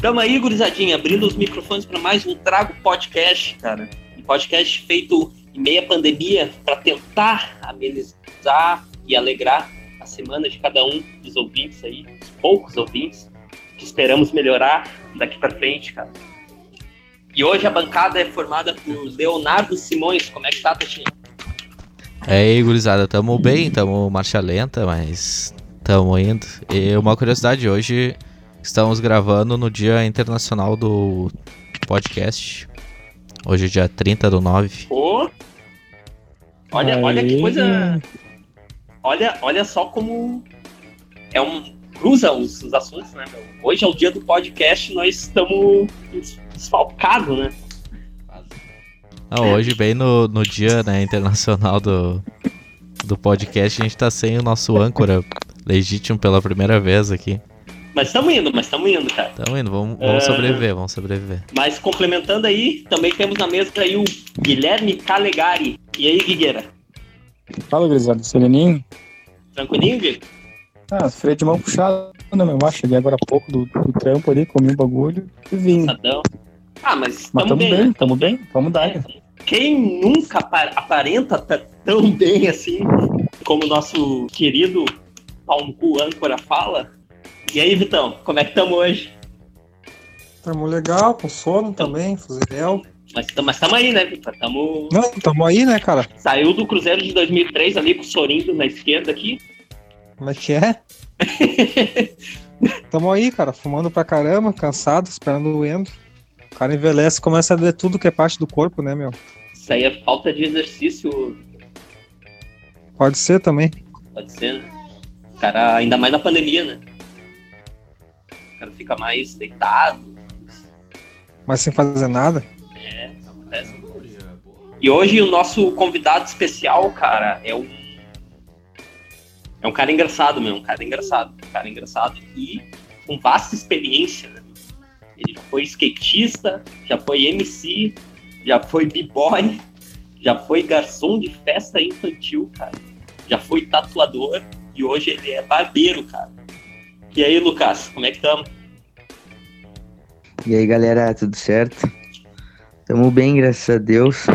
Tamo aí, gurizadinha, abrindo os microfones para mais um Trago Podcast, cara. Um podcast feito em meia pandemia para tentar amenizar e alegrar semana de cada um dos ouvintes aí, dos poucos ouvintes, que esperamos melhorar daqui para frente, cara. E hoje a bancada é formada por Leonardo Simões. Como é que tá, Tatinha? É aí, gurizada, tamo bem, tamo marcha lenta, mas tamo indo. E uma curiosidade, hoje Estamos gravando no Dia Internacional do Podcast. Hoje é dia 30 do 9. Pô! Olha, olha que coisa. Olha, olha só como é um. Cruza os, os assuntos, né, meu? Hoje é o dia do podcast, nós estamos desfalcados, né? Não, hoje, bem no, no dia né, internacional do, do podcast, a gente tá sem o nosso âncora legítimo pela primeira vez aqui. Mas estamos indo, mas estamos indo, cara. Estamos indo, vamos, vamos uh, sobreviver, vamos sobreviver. Mas complementando aí, também temos na mesa aí o Guilherme Calegari. E aí, Guigueira? Fala, Grisado, sereninho? Tranquilinho? Ah, freio de mão puxado, né, meu? Ah, cheguei agora há pouco do, do trampo ali, comi um bagulho e vim. Ah, mas, mas tamo, bem, bem né? tamo bem, vamos dar. É, quem nunca aparenta tão bem assim como o nosso querido pau no cu âncora fala, e aí, Vitão, como é que estamos hoje? Tamo legal, com sono também, fuziléu. Mas estamos aí, né, Vitor? Tamo... Não, tamo aí, né, cara? Saiu do Cruzeiro de 2003 ali com o Sorinho na esquerda aqui. Como é que é? tamo aí, cara, fumando pra caramba, cansado, esperando o endo. O cara envelhece começa a ver tudo que é parte do corpo, né, meu? Isso aí é falta de exercício. Pode ser também. Pode ser, né? Cara, ainda mais na pandemia, né? cara fica mais deitado. Mas sem fazer nada? E hoje o nosso convidado especial, cara, é um. É um cara engraçado mesmo, um cara engraçado. Um cara engraçado e com vasta experiência, né? Ele já foi skatista, já foi MC, já foi b-boy, já foi garçom de festa infantil, cara. Já foi tatuador e hoje ele é barbeiro, cara. E aí, Lucas, como é que estamos? E aí, galera, tudo certo? Tamo bem, graças a Deus.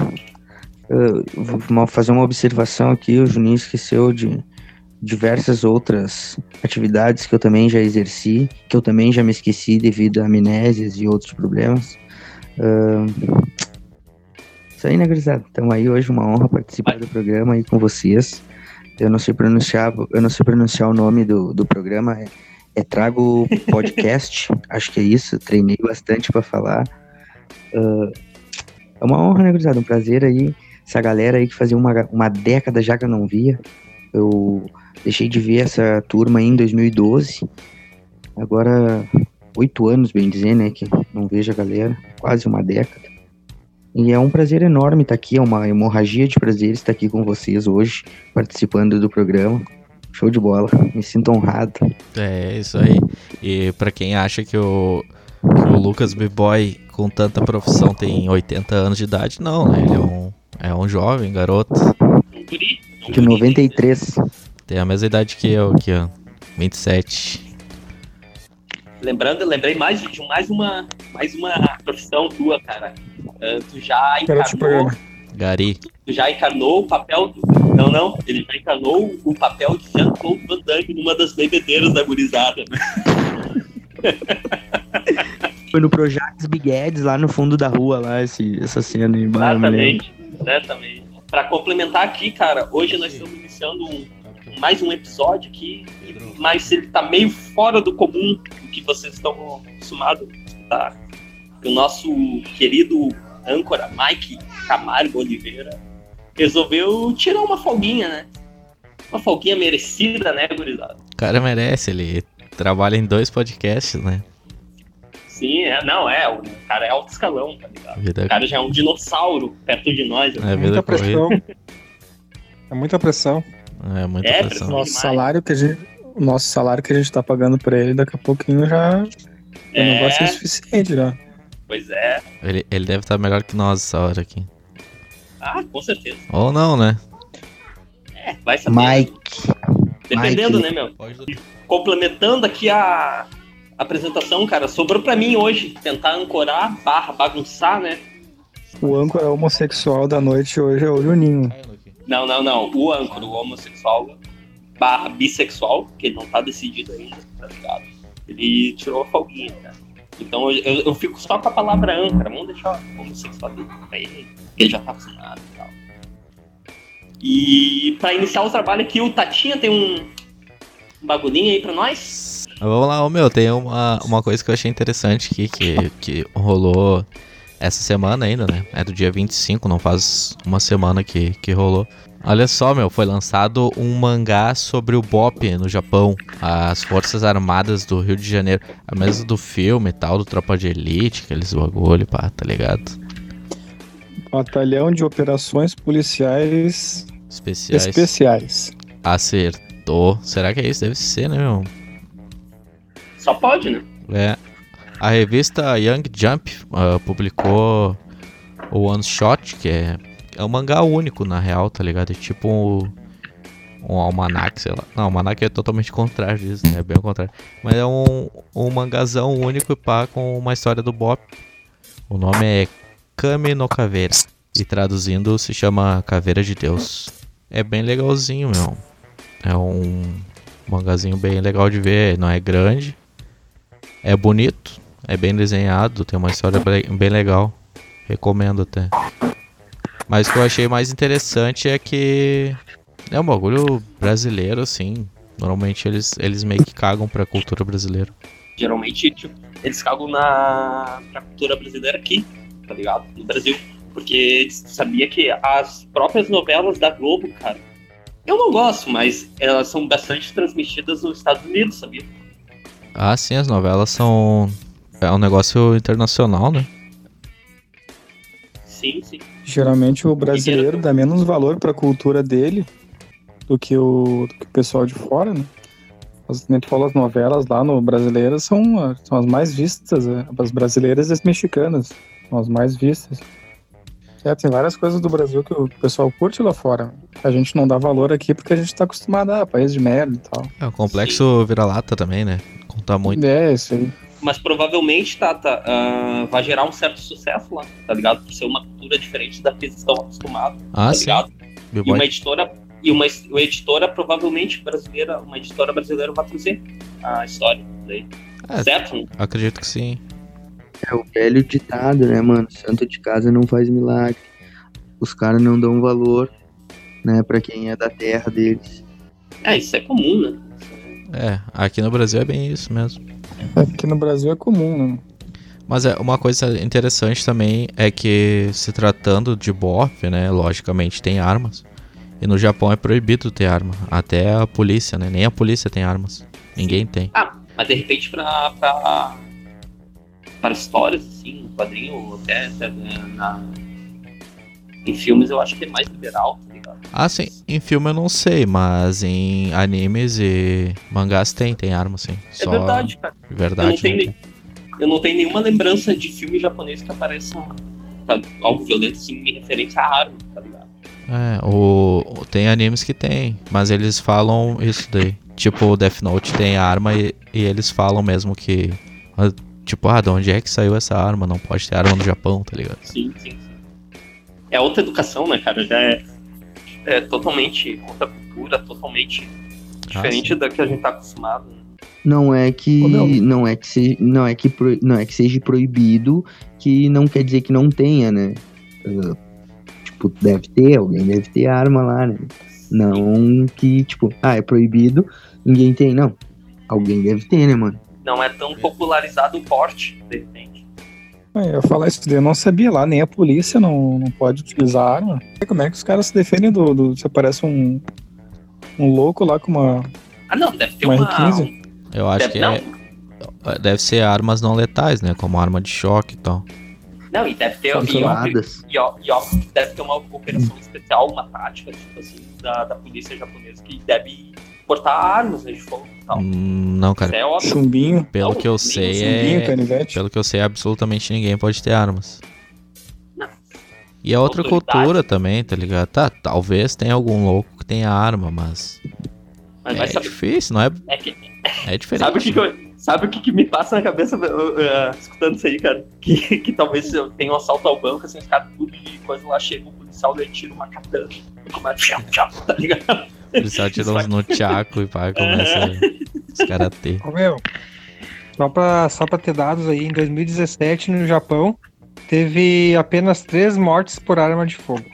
Eu vou fazer uma observação aqui. O Juninho esqueceu de diversas outras atividades que eu também já exerci, que eu também já me esqueci devido a amnésias e outros problemas. Uh, isso aí, né, gurizada? Estamos aí hoje, uma honra participar do programa aí com vocês. Eu não sei pronunciar, eu não sei pronunciar o nome do, do programa, é é, trago podcast, acho que é isso. Treinei bastante para falar. Uh, é uma honra, né, gurizada? Um prazer aí. Essa galera aí que fazia uma, uma década já que eu não via. Eu deixei de ver essa turma em 2012. Agora, oito anos, bem dizer, né? Que não vejo a galera. Quase uma década. E é um prazer enorme estar aqui, é uma hemorragia de prazer estar aqui com vocês hoje, participando do programa. Show de bola. Me sinto honrado. É, isso aí. E para quem acha que o, que o Lucas B-Boy com tanta profissão tem 80 anos de idade, não, né? Ele é um, é um jovem garoto. De 93. Tem a mesma idade que eu aqui, ó. 27. Lembrando, lembrei mais de mais uma, mais uma profissão tua, cara. Uh, tu já encarnou. Gari. Tu já encarnou o papel do não, não. Ele já encanou o papel de Jean-Claude Van Damme numa das bebedeiras da gurizada. Foi no Projax Big Eds, lá no fundo da rua, lá, esse, essa cena. Em exatamente, exatamente. Pra complementar aqui, cara, hoje nós estamos iniciando um, mais um episódio aqui, mas ele tá meio fora do comum do que vocês estão acostumados a escutar. O nosso querido âncora Mike Camargo Oliveira resolveu tirar uma folguinha, né? Uma folguinha merecida, né, gurizada? O cara merece, ele trabalha em dois podcasts, né? Sim, é, não, é, o cara é alto escalão, tá ligado? Vida... O cara já é um dinossauro perto de nós. Né? É, muita pressão. é muita pressão. É muita é, pressão. Nosso salário que a gente, o nosso salário que a gente tá pagando pra ele, daqui a pouquinho já. O É. negócio é suficiente já. Pois é. Ele, ele deve estar melhor que nós essa hora aqui. Ah, com certeza. Ou não, né? É, vai saber. Mike. Dependendo, Mike. né, meu? Complementando aqui a apresentação, cara, sobrou pra mim hoje tentar ancorar, barra, bagunçar, né? O âncora homossexual da noite hoje é o Juninho. Não, não, não. O âncora, o homossexual, barra bissexual, que ele não tá decidido ainda, tá ligado? Ele tirou a folguinha, cara. Então eu, eu, eu fico só com a palavra âncora. Vamos deixar o homossexual dele pra ele, que ele já tá acostumado e tal. E pra iniciar o trabalho aqui, o Tatinha tem um bagulhinho aí pra nós? Vamos lá, ô meu, tem uma, uma coisa que eu achei interessante aqui que, que rolou essa semana ainda, né? É do dia 25, não faz uma semana que, que rolou. Olha só, meu, foi lançado um mangá sobre o BOP no Japão, as Forças Armadas do Rio de Janeiro. A mesa do filme e tal, do Tropa de Elite, aqueles bagulho, pá, tá ligado? Batalhão de Operações Policiais Especiais. Especiais. Acertou. Será que é isso? Deve ser, né, meu? Só pode, né? É. A revista Young Jump ah, publicou o One Shot, que é, é um mangá único, na real, tá ligado? É tipo um, um almanac, sei lá. Não, almanac é totalmente contrário disso, né? É bem o contrário. Mas é um, um mangazão único e pá, com uma história do Bop. O nome é Kame no Caveira. E traduzindo se chama Caveira de Deus. É bem legalzinho, meu. É um mangazinho bem legal de ver. Não é grande. É bonito, é bem desenhado, tem uma história bem legal. Recomendo até. Mas o que eu achei mais interessante é que é um bagulho brasileiro, assim. Normalmente eles, eles meio que cagam pra cultura brasileira. Geralmente, tipo, eles cagam na, na cultura brasileira aqui, tá ligado? No Brasil. Porque sabia que as próprias novelas da Globo, cara, eu não gosto, mas elas são bastante transmitidas nos Estados Unidos, sabia? Ah, sim, as novelas são. É um negócio internacional, né? Sim, sim. Geralmente o brasileiro dá menos valor pra cultura dele do que o, do que o pessoal de fora, né? As, nem tu falou, as novelas lá no brasileiro são, são as mais vistas, né? as brasileiras e as mexicanas são as mais vistas. É, tem várias coisas do Brasil que o pessoal curte lá fora. A gente não dá valor aqui porque a gente tá acostumado a país de merda e tal. É o complexo vira-lata também, né? Contar muito. É, isso aí. Mas provavelmente, Tata, ah, vai gerar um certo sucesso lá, tá ligado? Por ser uma cultura diferente da que eles estão acostumados, Ah, tá sim. ligado? E uma editora, e uma, uma editora provavelmente brasileira, uma editora brasileira vai trazer a história daí. É. Certo? Acredito que sim. É o velho ditado, né, mano? Santo de casa não faz milagre. Os caras não dão valor, né, pra quem é da terra deles. É, isso é comum, né? É, aqui no Brasil é bem isso mesmo. Aqui no Brasil é comum, né? Mas é uma coisa interessante também é que se tratando de BOP, né, logicamente tem armas. E no Japão é proibido ter arma, até a polícia, né? Nem a polícia tem armas. Ninguém tem. Ah, mas de repente pra, pra, para histórias, assim, um quadrinho, até, até na, em filmes eu acho que é mais liberal, tá ligado? Ah, sim, em filme eu não sei, mas em animes e mangás tem, tem arma sim. É verdade, cara. de Eu verdade. não, tenho, né? eu não tenho nenhuma lembrança de filme japonês que apareça tá, algo violento assim em referência à arma, tá ligado? É, o, o- tem animes que tem, mas eles falam isso daí. Tipo, o Death Note tem arma e, e eles falam mesmo que. Ah, Tipo, ah, de onde é que saiu essa arma? Não pode ter arma no Japão, tá ligado? Sim, sim, sim. É outra educação, né, cara? Já é, é totalmente outra cultura, totalmente diferente sim. da que a gente tá acostumado. né? Não é que Ô, meu. não é que se, não é que pro- não é que seja proibido, que não quer dizer que não tenha, né? Ah, tipo, deve ter, alguém deve ter arma lá, né? Não que tipo, ah, é proibido, ninguém tem, não. Alguém deve ter, né, mano? Não é tão popularizado o porte, de repente. Ah, Eu ia falar isso daí, eu não sabia lá, nem a polícia não, não pode utilizar arma. Como é que os caras se defendem do. do se aparece um, um louco lá com uma, Ah, não, deve ter uma uma. R15? Eu acho deve, que não, é, deve ser armas não letais, né? Como arma de choque e tal. não, e deve ter. E, e, ó- e deve ter uma operação especial, uma tática, tipo assim, da, da polícia japonesa que deve portar armas né, de fogo. Tal. Hum, Não, cara. é óbvio. Chumbinho, Pelo Não, que eu sei, chumbinho, é. canivete. Pelo que eu sei, absolutamente ninguém pode ter armas. Não. E é outra Autoridade. cultura também, tá ligado? Tá, talvez tenha algum louco que tenha arma, mas. Mas é saber. difícil, não é? É que, É diferente. sabe o que, que eu- sabe o que, que me passa na cabeça uh, uh, escutando isso aí, cara? Que, que talvez eu tenha um assalto ao banco, assim, os caras tudo de coisa lá, chega o policial, daí tira uma katana. Começa, tchau, tchau, tá ligado? O policial tira uns no tchaco e pá, começa os karatê. Ô, meu, só pra, só pra ter dados aí, em 2017 no Japão teve apenas três mortes por arma de fogo.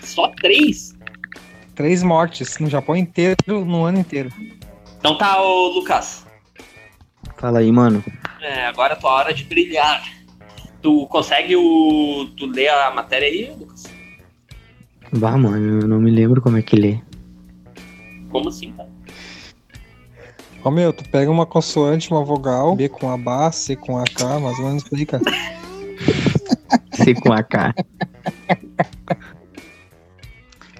Só três? Três mortes no Japão inteiro, no ano inteiro. Então tá, ô Lucas. Fala aí, mano. É, agora é tua hora de brilhar. Tu consegue o. Tu ler a matéria aí, Lucas? Bah, mano, eu não me lembro como é que lê. Como assim, cara? Ô meu, tu pega uma consoante, uma vogal, B com a B, C com a K, mais ou menos por aí, cara. C com AK.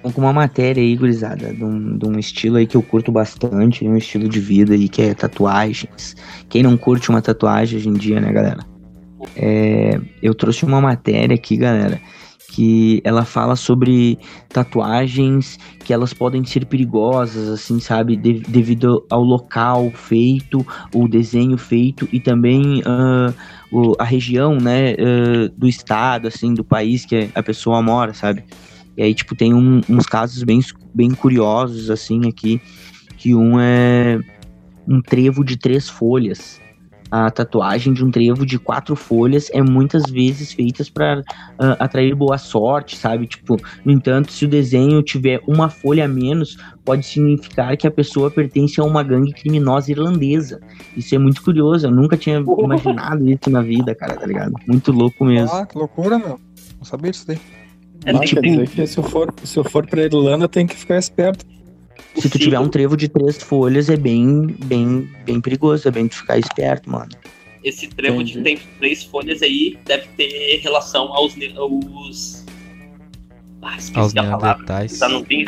Vamos com uma matéria aí, gurizada, de um, de um estilo aí que eu curto bastante, um estilo de vida aí que é tatuagens. Quem não curte uma tatuagem hoje em dia, né, galera? É, eu trouxe uma matéria aqui, galera, que ela fala sobre tatuagens que elas podem ser perigosas, assim, sabe, de- devido ao local feito, o desenho feito e também ah, o- a região, né, ah, do estado, assim, do país que a pessoa mora, sabe? E aí, tipo, tem um- uns casos bem, bem curiosos, assim, aqui, que um é um trevo de três folhas. A tatuagem de um trevo de quatro folhas é muitas vezes feitas para atrair boa sorte, sabe? Tipo, no entanto, se o desenho tiver uma folha a menos, pode significar que a pessoa pertence a uma gangue criminosa irlandesa. Isso é muito curioso, eu nunca tinha imaginado isso na vida, cara, tá ligado? Muito louco mesmo. Ah, que loucura, meu. Não sabia disso daí. É, Ah, dizer que se eu for, se eu for pra Irlanda, tem que ficar esperto. Se tu tiver um trevo de três folhas, é bem, bem, bem perigoso, é bem tu ficar esperto, mano. Esse trevo de tem três folhas aí deve ter relação aos. aos... Ah, Aos a palavra. não tem.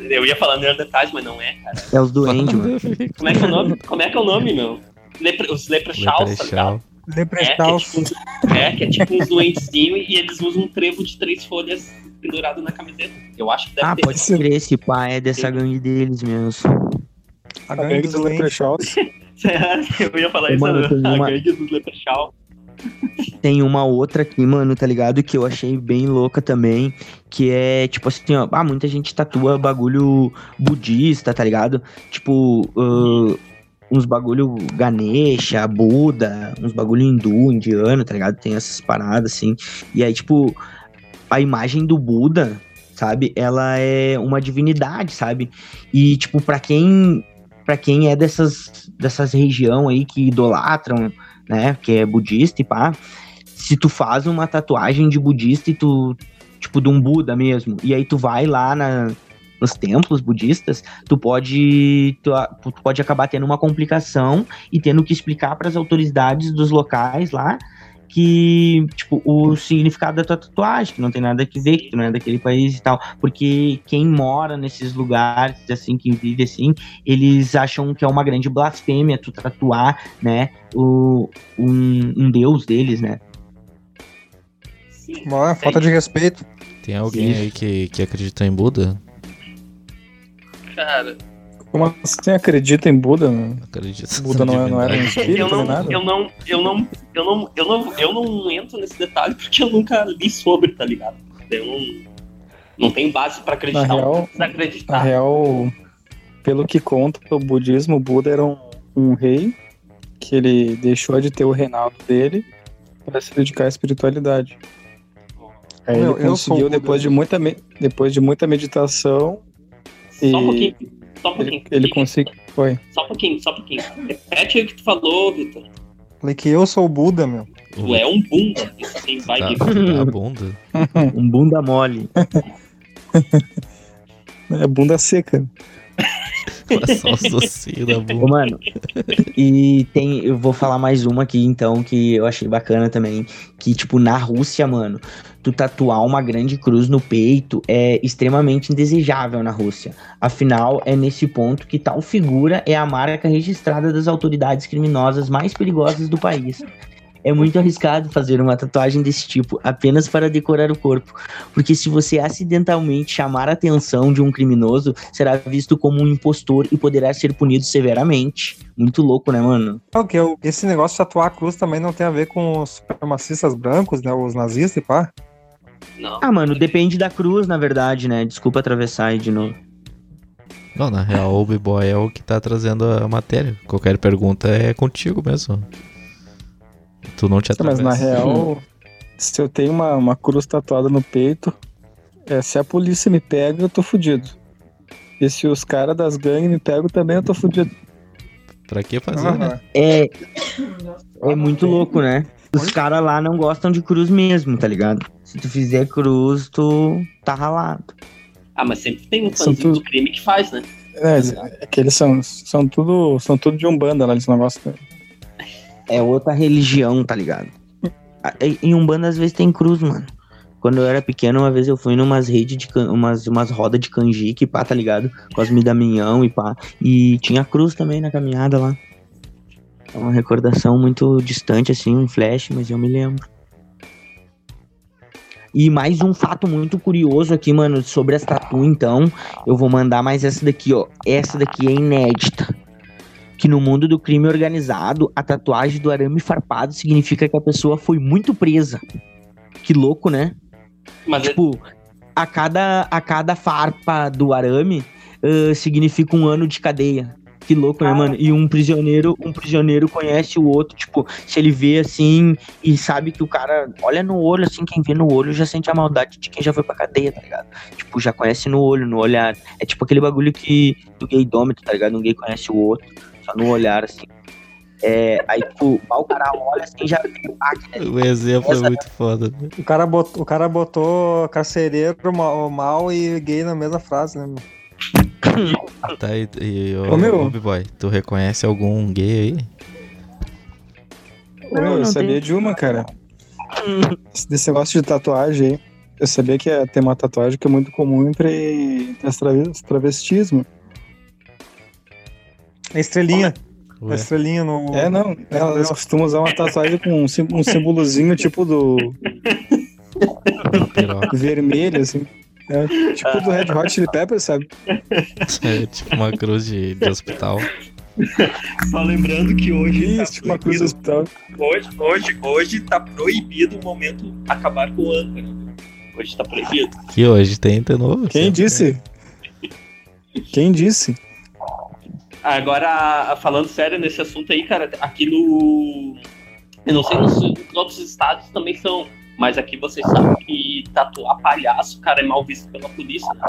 Eu ia falar neandertais, mas não é, cara. É os doentes, mano. Como é que é o nome? Como é que é o nome, meu? Lepre... Os leprechauns, tá ligado? Leprechal. É, que é Leprechauns. tipo, uns- é, que é tipo uns doentezinhos e eles usam um trevo de três folhas pendurado na camiseta. Eu acho que deve Ah, ter. pode ser esse pai é dessa gangue deles mesmo. A A gangue gangue dos dos. Leprechauns. Eu ia falar Ô, isso, mano, a uma- gangue dos leprechauns. Tem uma outra aqui, mano, tá ligado? Que eu achei bem louca também. Que é, tipo assim, ó. Ah, muita gente tatua bagulho budista, tá ligado? Tipo, ah, uns bagulho Ganesha, Buda, uns bagulho hindu, indiano, tá ligado? Tem essas paradas, assim. E aí, tipo, a imagem do Buda, sabe? Ela é uma divindade, sabe? E, tipo, pra quem. Pra quem é dessas, dessas região aí que idolatram né, que é budista e pá, se tu faz uma tatuagem de budista e tu, tipo, de um Buda mesmo, e aí tu vai lá na, nos templos budistas, tu pode, tu, tu pode acabar tendo uma complicação e tendo que explicar para as autoridades dos locais lá que, tipo, o significado da tua tatuagem, que não tem nada a ver, que tu não é daquele país e tal, porque quem mora nesses lugares, assim, quem vive assim, eles acham que é uma grande blasfêmia tu tatuar, né, o, um, um deus deles, né? Sim. Ó, falta de respeito. Tem alguém aí que, que acredita em Buda? Cara, Como assim acredita em Buda? Né? Acredito. Buda não, é- não era um espírito eu nem não, nada? eu não, eu não, eu não, eu não, eu não entro nesse detalhe porque eu nunca li sobre, tá ligado? Eu não, não tenho base pra acreditar. Na real- não precisa Na acreditar. real, pelo que conta o budismo, o Buda era um, um rei que ele deixou de ter o reinado dele para se dedicar à espiritualidade. Aí Meu, ele conseguiu, depois de, muita, depois de muita meditação, Só um e- pouquinho. Só um pouquinho. ele, ele conseguiu. Foi. Só um pouquinho, só um pouquinho. Repete aí o que tu falou, Vitor. Falei que eu sou o Buda, meu. Tu é um bunda. Assim, vai Tá, tá bunda. Um bunda mole. É bunda seca. Passar os docinhos mano, e tem, eu vou falar mais uma aqui, então, que eu achei bacana também, que, tipo, na Rússia, mano, tu tatuar uma grande cruz no peito é extremamente indesejável na Rússia. Afinal, é nesse ponto que tal figura é a marca registrada das autoridades criminosas mais perigosas do país. É muito arriscado fazer uma tatuagem desse tipo apenas para decorar o corpo, porque se você acidentalmente chamar a atenção de um criminoso, será visto como um impostor e poderá ser punido severamente. Muito louco, né, mano? É o que eu- esse negócio de tatuar a cruz também não tem a ver com os supremacistas brancos, né? Os nazistas e pá. Não. Ah, mano, depende da cruz, na verdade, né? Desculpa atravessar aí de novo. Não, na real, o B-Boy é o que tá trazendo a matéria. Qualquer pergunta é contigo mesmo. Tu não te Tá, Mas atravessa. na real, se eu tenho uma, uma cruz tatuada no peito, é, se a polícia me pega, eu tô fudido. E se os caras das gangues me pegam também, eu tô fudido. Pra que fazer, né? É. É muito louco, né? Os caras lá não gostam de cruz mesmo, tá ligado? Se tu fizer cruz, tu tá ralado. Ah, mas sempre tem um fãzinho tudo- do crime que faz, né? É, é que eles são, são, tudo, são tudo de Umbanda lá, eles não gostam. É outra religião, tá ligado? Em Umbanda às vezes tem cruz, mano. Quando eu era pequeno, uma vez eu fui numas redes de can... umas, umas rodas de canjique, pá, tá ligado? Cosme Damião e pá. E tinha cruz também na caminhada lá. É uma recordação muito distante, assim, um flash, mas eu me lembro. E mais um fato muito curioso aqui, mano, sobre as tatu, então. Eu vou mandar mais essa daqui, ó. Essa daqui é inédita. Que no mundo do crime organizado, a tatuagem do arame farpado significa que a pessoa foi muito presa. Que louco, né? Mas é- Tipo, a cada, a cada farpa do arame ah, significa um ano de cadeia. Que louco, né, Ah. mano? E um prisioneiro, um prisioneiro conhece o outro, tipo, se ele vê assim e sabe que o cara olha no olho, assim, quem vê no olho já sente a maldade de quem já foi pra cadeia, tá ligado? Tipo, já conhece no olho, no olhar. É tipo aquele bagulho que do gaydômetro, tá ligado? Um gay conhece o outro, no olhar, assim. É, aí, tipo, o cara olha assim já tem impacto, né? O exemplo é muito foda. né? O cara botou, o cara botou carcereiro, mal, mal e gay na mesma frase, né? meu? Tá aí, e, ô, Ô, meu. ô, B-Boy, tu reconhece algum gay aí? Ô, eu não sabia tem. de uma, cara. Desse negócio de tatuagem aí. Eu sabia que é- tem uma tatuagem que é muito comum entre, entre as travestismo. A estrelinha. A estrelinha no. É, não. Elas costumam usar uma tatuagem com um, sim- um símbolozinho tipo do vermelho, assim. É, tipo do Red Hot Chili Peppers, sabe? É tipo uma cruz de, de hospital. Só lembrando que hoje. Isso, tipo uma cruz do hospital. Hoje, hoje, hoje tá proibido o momento acabar com o âncora. Hoje tá proibido. Que hoje tem de novo. Quem disse? Quem disse? Agora, falando sério nesse assunto aí, cara, aqui no. Eu não sei nos, nos outros estados também são, mas aqui vocês sabem que tatuar palhaço, cara, é mal visto pela polícia, né?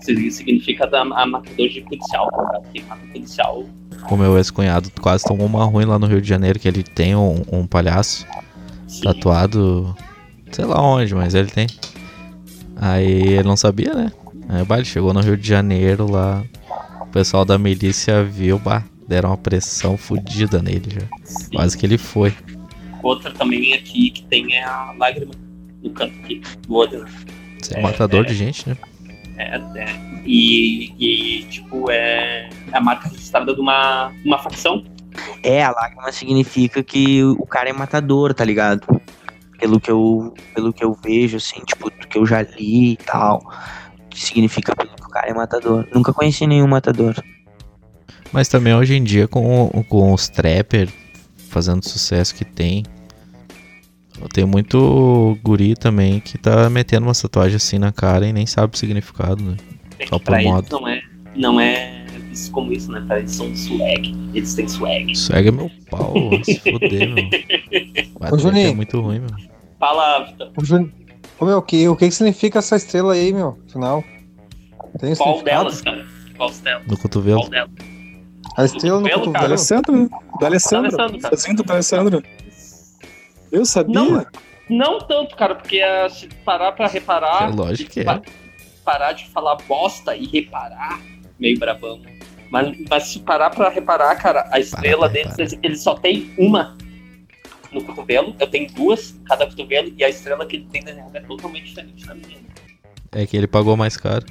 Isso significa da, a matador de policial, ligado? Quem mata policial. O meu ex-cunhado quase tomou uma ruim lá no Rio de Janeiro, que ele tem um, um palhaço sim. tatuado, sei lá onde, mas ele tem. Aí ele não sabia, né? Aí bah, ele chegou no Rio de Janeiro lá, o pessoal da milícia viu, bah, deram uma pressão fodida nele já. sim. Quase que ele foi. Outra também aqui que tem é a lágrima no canto aqui do olho, né? Você é matador de gente, né? É, é. E, e, tipo, é a marca registrada de uma, uma facção. É, a lágrima significa que o cara é matador, tá ligado? Pelo que eu, pelo que eu vejo, assim, tipo, do que eu já li e tal. Significa que o cara é matador. Nunca conheci nenhum matador. Mas também hoje em dia com, com os trapper fazendo sucesso que tem. Tem muito guri também que tá metendo uma tatuagem assim na cara e nem sabe o significado, né? É Só por moda. não é, não é visto como isso, né? Pra eles são swag. Eles têm swag. Swag é meu pau, se fuder, meu. Ô, Juninho. é muito ruim, meu. Fala, Vitor, Ô, Jun- Ô, meu, que, o que, que significa essa estrela aí, meu? Afinal. Tem qual delas, cara? Qual delas? No cotovelo. Qual delas? A estrela no Cotovelo, cotovelo. Alessandro, né? Do Alessandro. Alessandro, cara. Fazendo do Alessandro. Eu sabia? Não. Não tanto, cara, porque ah, se parar pra reparar. É lógico que é. pa- Parar de falar bosta e reparar, meio bravão. Mas, mas se parar pra reparar, cara, a estrela Para, deles, para. eles, eles só tem uma no cotovelo. Eu tenho duas em cada cotovelo. E a estrela que ele tem desenhada é totalmente diferente da minha. É que ele pagou mais caro.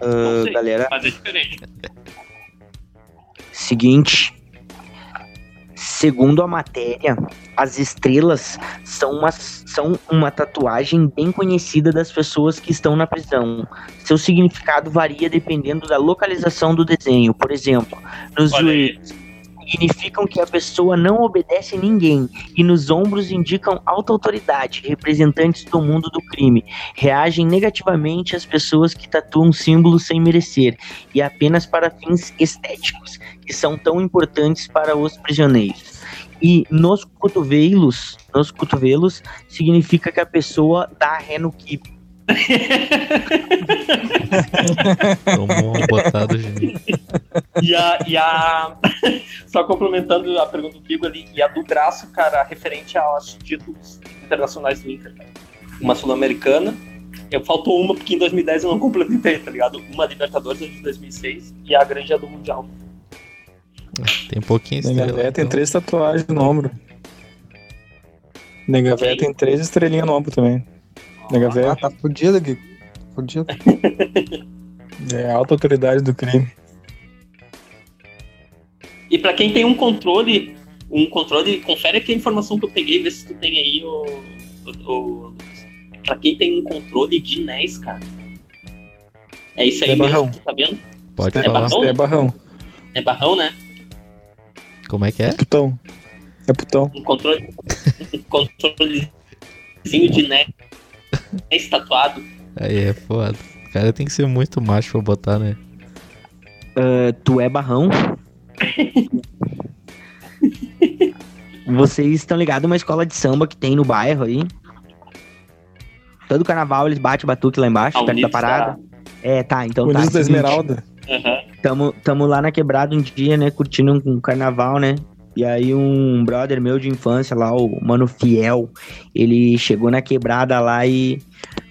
Não Ah, sei, galera, Mas é diferente. seguinte. Segundo a matéria, as estrelas são uma, são uma tatuagem bem conhecida das pessoas que estão na prisão. Seu significado varia dependendo da localização do desenho. Por exemplo, nos joelhos significam que a pessoa não obedece a ninguém e nos ombros indicam alta autoridade. Representantes do mundo do crime reagem negativamente às pessoas que tatuam símbolos sem merecer e apenas para fins estéticos, que são tão importantes para os prisioneiros. E nos cotovelos, nos cotovelos significa que a pessoa dá ré no kibe. Tomou uma botada, Juninho. E a, e a. Só complementando a pergunta do Pigo ali, e a do braço, cara, referente aos títulos internacionais do Inter, cara. Uma Sul-Americana. Eu faltou uma porque em 2010 eu não complementei, tá ligado? Uma Libertadores de 2006 e a grande é do Mundial. Tem pouquinho estrela. Véia tem então. três tatuagens no ombro. Nega Véia Sim. tem três estrelinhas no ombro também. Nega Ah, tá fudido aqui. Fudido. é a alta autoridade do crime. E pra quem tem um controle, um controle, confere aqui a informação que eu peguei, vê se tu tem aí o. o, o pra quem tem um controle de NES, cara. É isso aí É mesmo, barrão. tá vendo? Pode É falar. barrão? É barrão. É barrão, né? Como é que é? Putão. É putão. Um controle. um controlezinho de NES tatuado. Aí é foda. O cara tem que ser muito macho pra botar, né? Ah, tu é barrão? Vocês estão ligados uma escola de samba que tem no bairro aí? Todo carnaval eles batem o batuque lá embaixo, A perto da parada. É, tá, então tá. Unidos da seguinte, Esmeralda. Aham. Tamo, tamo lá na quebrada um dia, né? Curtindo um, um carnaval, né? E aí um brother meu de infância lá, o Mano Fiel, ele chegou na quebrada lá e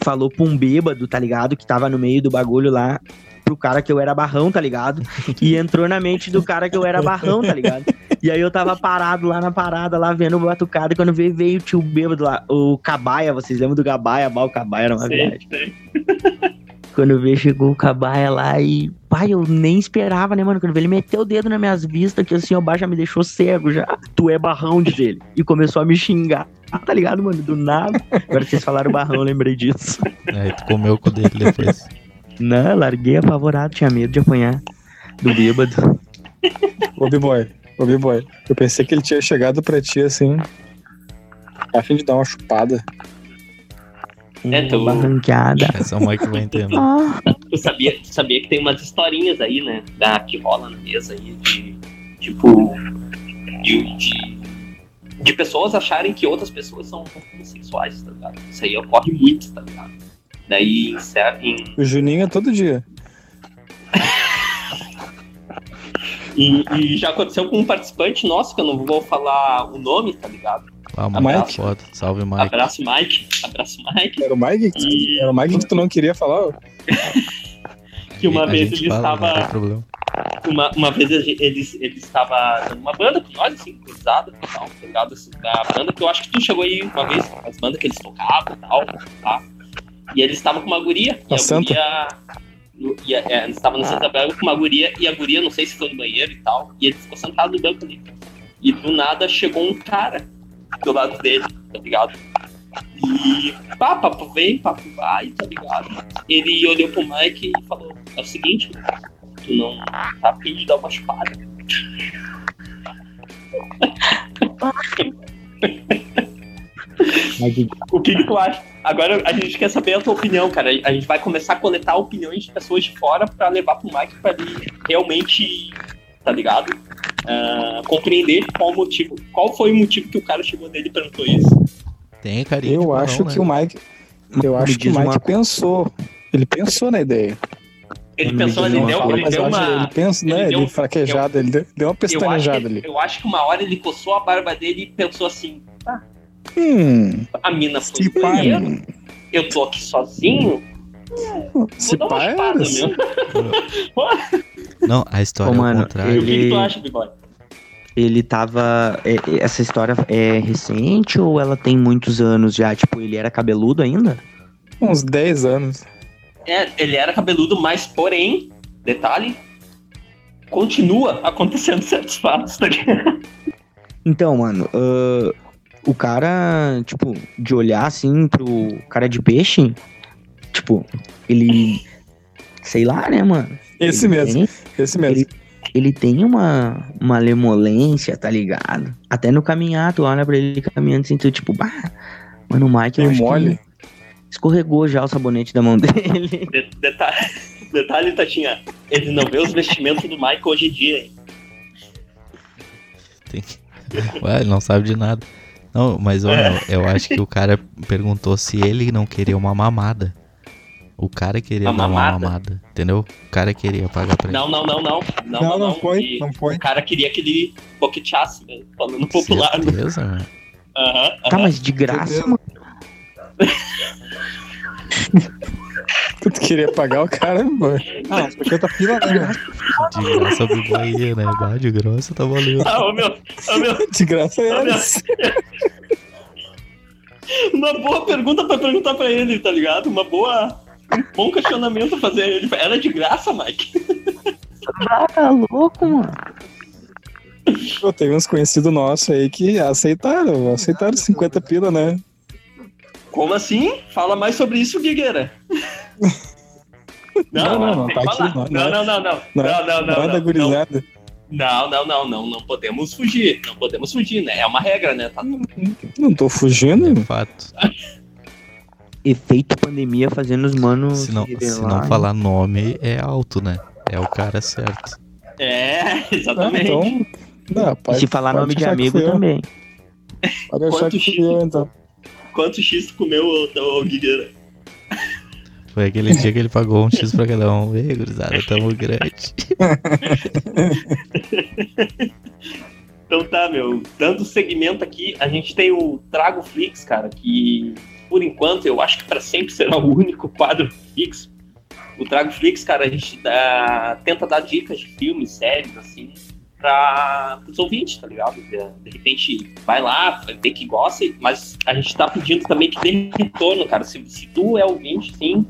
falou pra um bêbado, tá ligado? Que tava no meio do bagulho lá, pro cara que eu era barrão, tá ligado? E entrou na mente do cara que eu era barrão, tá ligado? E aí eu tava parado lá na parada, lá vendo o batucado, e quando veio, veio o tio bêbado lá, o Cabaia, vocês lembram do Cabaia? Bah, o Cabaia era uma Sei, viagem. sei. Quando veio, chegou o Cabaia lá e. Pai, eu nem esperava, né, mano? Quando veio, ele meteu o dedo nas minhas vistas, que assim, o bar já me deixou cego já. Tu é barrão, diz ele. E começou a me xingar. Tá ligado, mano? Do nada. Agora que vocês falaram barrão, eu lembrei disso. Aí tu comeu o cu dele depois. Não, larguei apavorado, tinha medo de apanhar do bêbado. Ô, B-Boy. Ô, B-Boy. Eu pensei que ele tinha chegado pra ti assim. A fim de dar uma chupada. É, Uma tu- barranqueada. Essa é o Mike vai entender. Ah, Tu sabia, tu sabia que tem umas historinhas aí, né? Da, que rola na mesa aí de. Tipo. De, de, de pessoas acharem que outras pessoas são homossexuais, tá ligado? Isso aí ocorre muito, tá ligado? Daí em, cer- em, O Juninho é todo dia. e, e já aconteceu com um participante nosso, que eu não vou falar o nome, tá ligado? Ah, Mike, foda. Salve, Mike. Abraço, Mike. Abraço, Mike. Era o Mike que tu, E- era o Mike que tu não queria falar? ó. Que uma A vez ele fala, estava. Não tem problema. uma, uma vez ele, ele, estava numa banda com nós, assim, cruzada e tal, tá ligado? Assim, da banda que eu acho que tu chegou aí uma vez, as bandas que eles tocavam e tal, tá? E eles estavam com uma guria, e A a Santa? guria. no- E a, é, eles estavam na Santa Bela com uma guria, e a guria, não sei se foi no banheiro e tal, e ele ficou sentado no banco ali. E do nada chegou um cara do lado dele, tá ligado? E pá, papo vem, papo vai, tá ligado? Ele olhou pro Mike e falou: É o seguinte, tu não tá a fim de dar uma chupada. O que, que tu acha? Agora a gente quer saber a tua opinião, cara. A gente vai começar a coletar opiniões de pessoas de fora pra levar pro Mike pra ele realmente, tá ligado? Ah, compreender qual o motivo. Qual foi o motivo que o cara chegou nele e perguntou isso? Tem carinho. Eu acho né? que o Mike. Eu Me acho que o Mike uma- pensou. Ele pensou na ideia. Ele Me pensou, ele deu, coisa, ele deu eu uma. ele pensa, ele né? deu- Ele fraquejado, ele deu, deu uma Eu pestanejada ali. eu acho que uma hora ele coçou a barba dele e pensou assim: Hum, a mina foi se banheiro, eu tô aqui sozinho, vou se dar uma era, meu. Não, a história Ô, é o mano, contrário. E o que, Ele- tu acha, Bigode? Ele tava. é- é- essa história é recente ou ela tem muitos anos já? Tipo, ele era cabeludo ainda? Uns 10 anos. É, ele era cabeludo, mas porém, detalhe, continua acontecendo certos fatos, tá ligado? Então, mano, ah, o cara, tipo, de olhar assim pro cara de peixe, tipo, ele. Sei lá, né, mano? Esse Ele mesmo, tem- esse mesmo. Ele, ele tem uma, uma lemolência, tá ligado? Até no caminhar, tu olha pra ele caminhando assim, tu tipo, bah, mano, o Mike acho mole. que escorregou já o sabonete da mão dele. De- detalhe, detalhe, Tatinha, ele não vê os vestimentos do Michael hoje em dia, hein? Tem que- Ué, ele não sabe de nada. Não, mas ô, meu, eu acho que o cara perguntou se ele não queria uma mamada. O cara queria Uma dar uma mamada? mamada, entendeu? O cara queria pagar pra ele. Não, não, não, não. Não, Não, não, E foi, não foi. O cara queria que ele boqueteasse, né? falando popular. né? Certeza, mano. Aham, Tá, mas de graça, mano. Tu queria pagar o cara, mano. Ah, 50 pila, né? De graça o Bibaia, né? Bah, de grossa tá valendo. Ah, ô meu, ô meu, De graça é uma boa pergunta pra perguntar pra ele, tá ligado? Uma boa. Um bom questionamento pra fazer ele. Era de graça, Mike. Ah, tá louco, mano. Pô, teve uns conhecidos nossos aí que aceitaram, aceitaram 50 pila, né? Como assim? Fala mais sobre isso, Guigueira. Não, não, não, tem tá aqui, não, Não, não, não, não. Não, Não, não, Não, não. é não, gurizada. Não, não, não, não, não podemos fugir. Não podemos fugir, né? É uma regra, né? Tá Não tô fugindo. É fato. Efeito pandemia fazendo os manos. Se não, se não falar nome, é alto, né? É o cara certo. É, exatamente. então. Não, E pode, se falar nome de amigo também. Pode achar Quanto que fui eu, então. Quanto X tu comeu, ô, ô, Guigueira? Foi aquele dia que ele pagou um X pra cada um. Ei, gurizada, tamo grande. Então tá, meu. Dando segmento aqui, a gente tem o Trago Flix, cara, que por enquanto eu acho que pra sempre será o único quadro fixo. O Trago Flix, cara, a gente dá- tenta dar dicas de filmes, séries, assim, para os ouvintes, tá ligado? De, repente, vai lá, vê que gosta, mas a gente tá pedindo também que dê retorno, cara. Se, se tu é ouvinte, sim,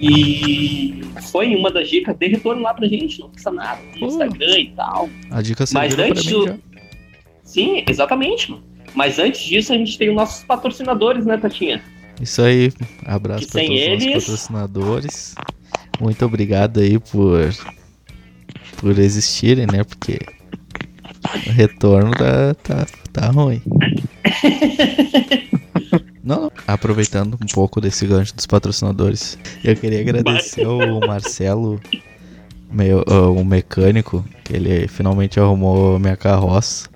e foi em uma das dicas, dê retorno lá pra gente, não custa nada, no. Instagram e tal. A dica Mas antes mim o- já. Sim, exatamente, mano. Mas antes disso, a gente tem os nossos patrocinadores, né, Tatinha? Isso aí, abraço sem todos os eles- nossos patrocinadores. Muito obrigado aí por, por existirem, né? Porque o retorno tá, tá, tá ruim. Não, não. Aproveitando um pouco desse gancho dos patrocinadores, eu queria agradecer o Marcelo, meu, o mecânico, que ele finalmente arrumou minha carroça.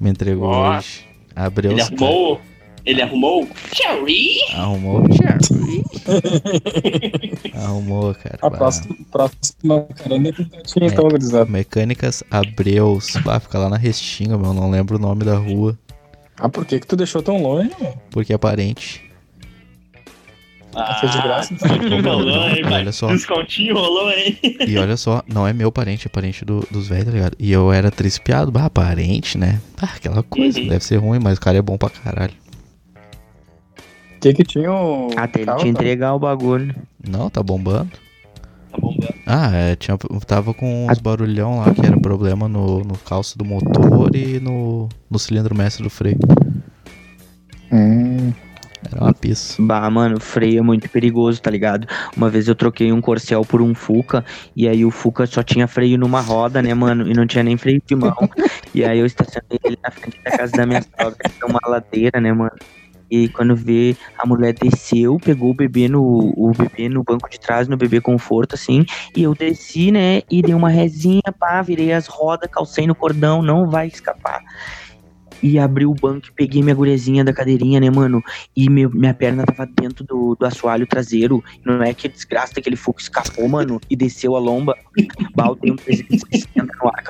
Me entregou hoje. Abriu Ele os arrumou. Ele arrumou. Cherry! Arrumou o Jerry. Arrumou, cara. A próxima, próxima carona é tinha então, gurizada. Mecânicas Abreus. Bah, fica lá na Restinga, meu. Não lembro o nome da rua. Ah, por que que tu deixou tão longe? Porque é parente. Ah, Foi de graça, então. rolou, hein, olha só. Descontinho rolou, hein? E olha só, não é meu parente, é parente do- dos velhos, tá ligado? E eu era trispiado. Bah, parente, né? Ah, aquela coisa. Uhum. Deve ser ruim, mas o cara é bom pra caralho. Que tinha o... Até ele carro, te entregar o bagulho. Não, tá bombando. Tá bombando. Ah, é, tinha, tava com uns barulhão lá, que era problema no, no calço do motor e no, no cilindro mestre do freio. Hum, Era uma pista. Bah, mano, freio é muito perigoso, tá ligado? Uma vez eu troquei um Corcel por um Fuca, e aí o Fuca só tinha freio numa roda, né, mano? E não tinha nem freio de mão. e aí eu estacionei ele na frente da casa da minha sogra, que é uma ladeira, né, mano? E quando vê, a mulher desceu, pegou o bebê no o bebê no banco de trás, no bebê conforto, assim, e eu desci, né, e dei uma rezinha, pá, virei as rodas, calcei no cordão, não vai escapar. E abri o banco e peguei minha gurezinha da cadeirinha, né, mano? E meu- minha perna tava dentro do, do assoalho traseiro. Não é que desgraça aquele fogo escapou, mano, e desceu a lomba. Baldei um 360 no ar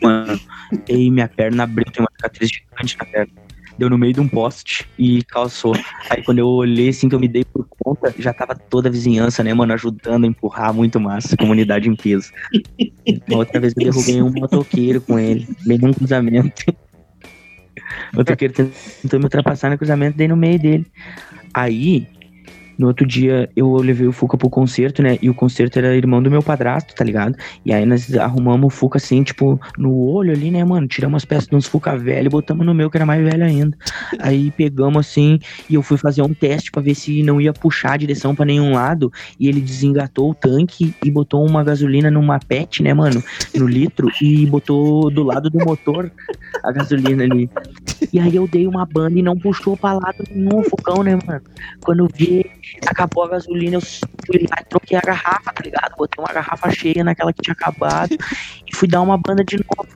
mano. E minha perna abriu, tem uma cicatriz gigante na perna. Deu no meio de um poste e calçou. Aí quando eu olhei assim que eu me dei por conta, já tava toda a vizinhança, né, mano, ajudando a empurrar muito massa, comunidade em peso. Outra vez eu derrubei um motoqueiro com ele, bem num cruzamento. O motoqueiro tentou me ultrapassar no cruzamento, dei no meio dele. Aí, no outro dia, eu levei o Fuca pro concerto, né? E o concerto era irmão do meu padrasto, tá ligado? E aí nós arrumamos o Fuca assim, tipo, no olho ali, né, mano? Tiramos as peças de uns Fuca velho e botamos no meu, que era mais velho ainda. Aí pegamos assim, e eu fui fazer um teste para ver se não ia puxar a direção para nenhum lado. E ele desengatou o tanque e botou uma gasolina numa pet, né, mano? No litro, e botou do lado do motor a gasolina ali. E aí eu dei uma banda e não puxou pra lado nenhum o Fucão, né, mano? Quando vi acabou a gasolina, eu fui lá e troquei a garrafa, tá ligado? Botei uma garrafa cheia naquela que tinha acabado fui dar uma banda de novo.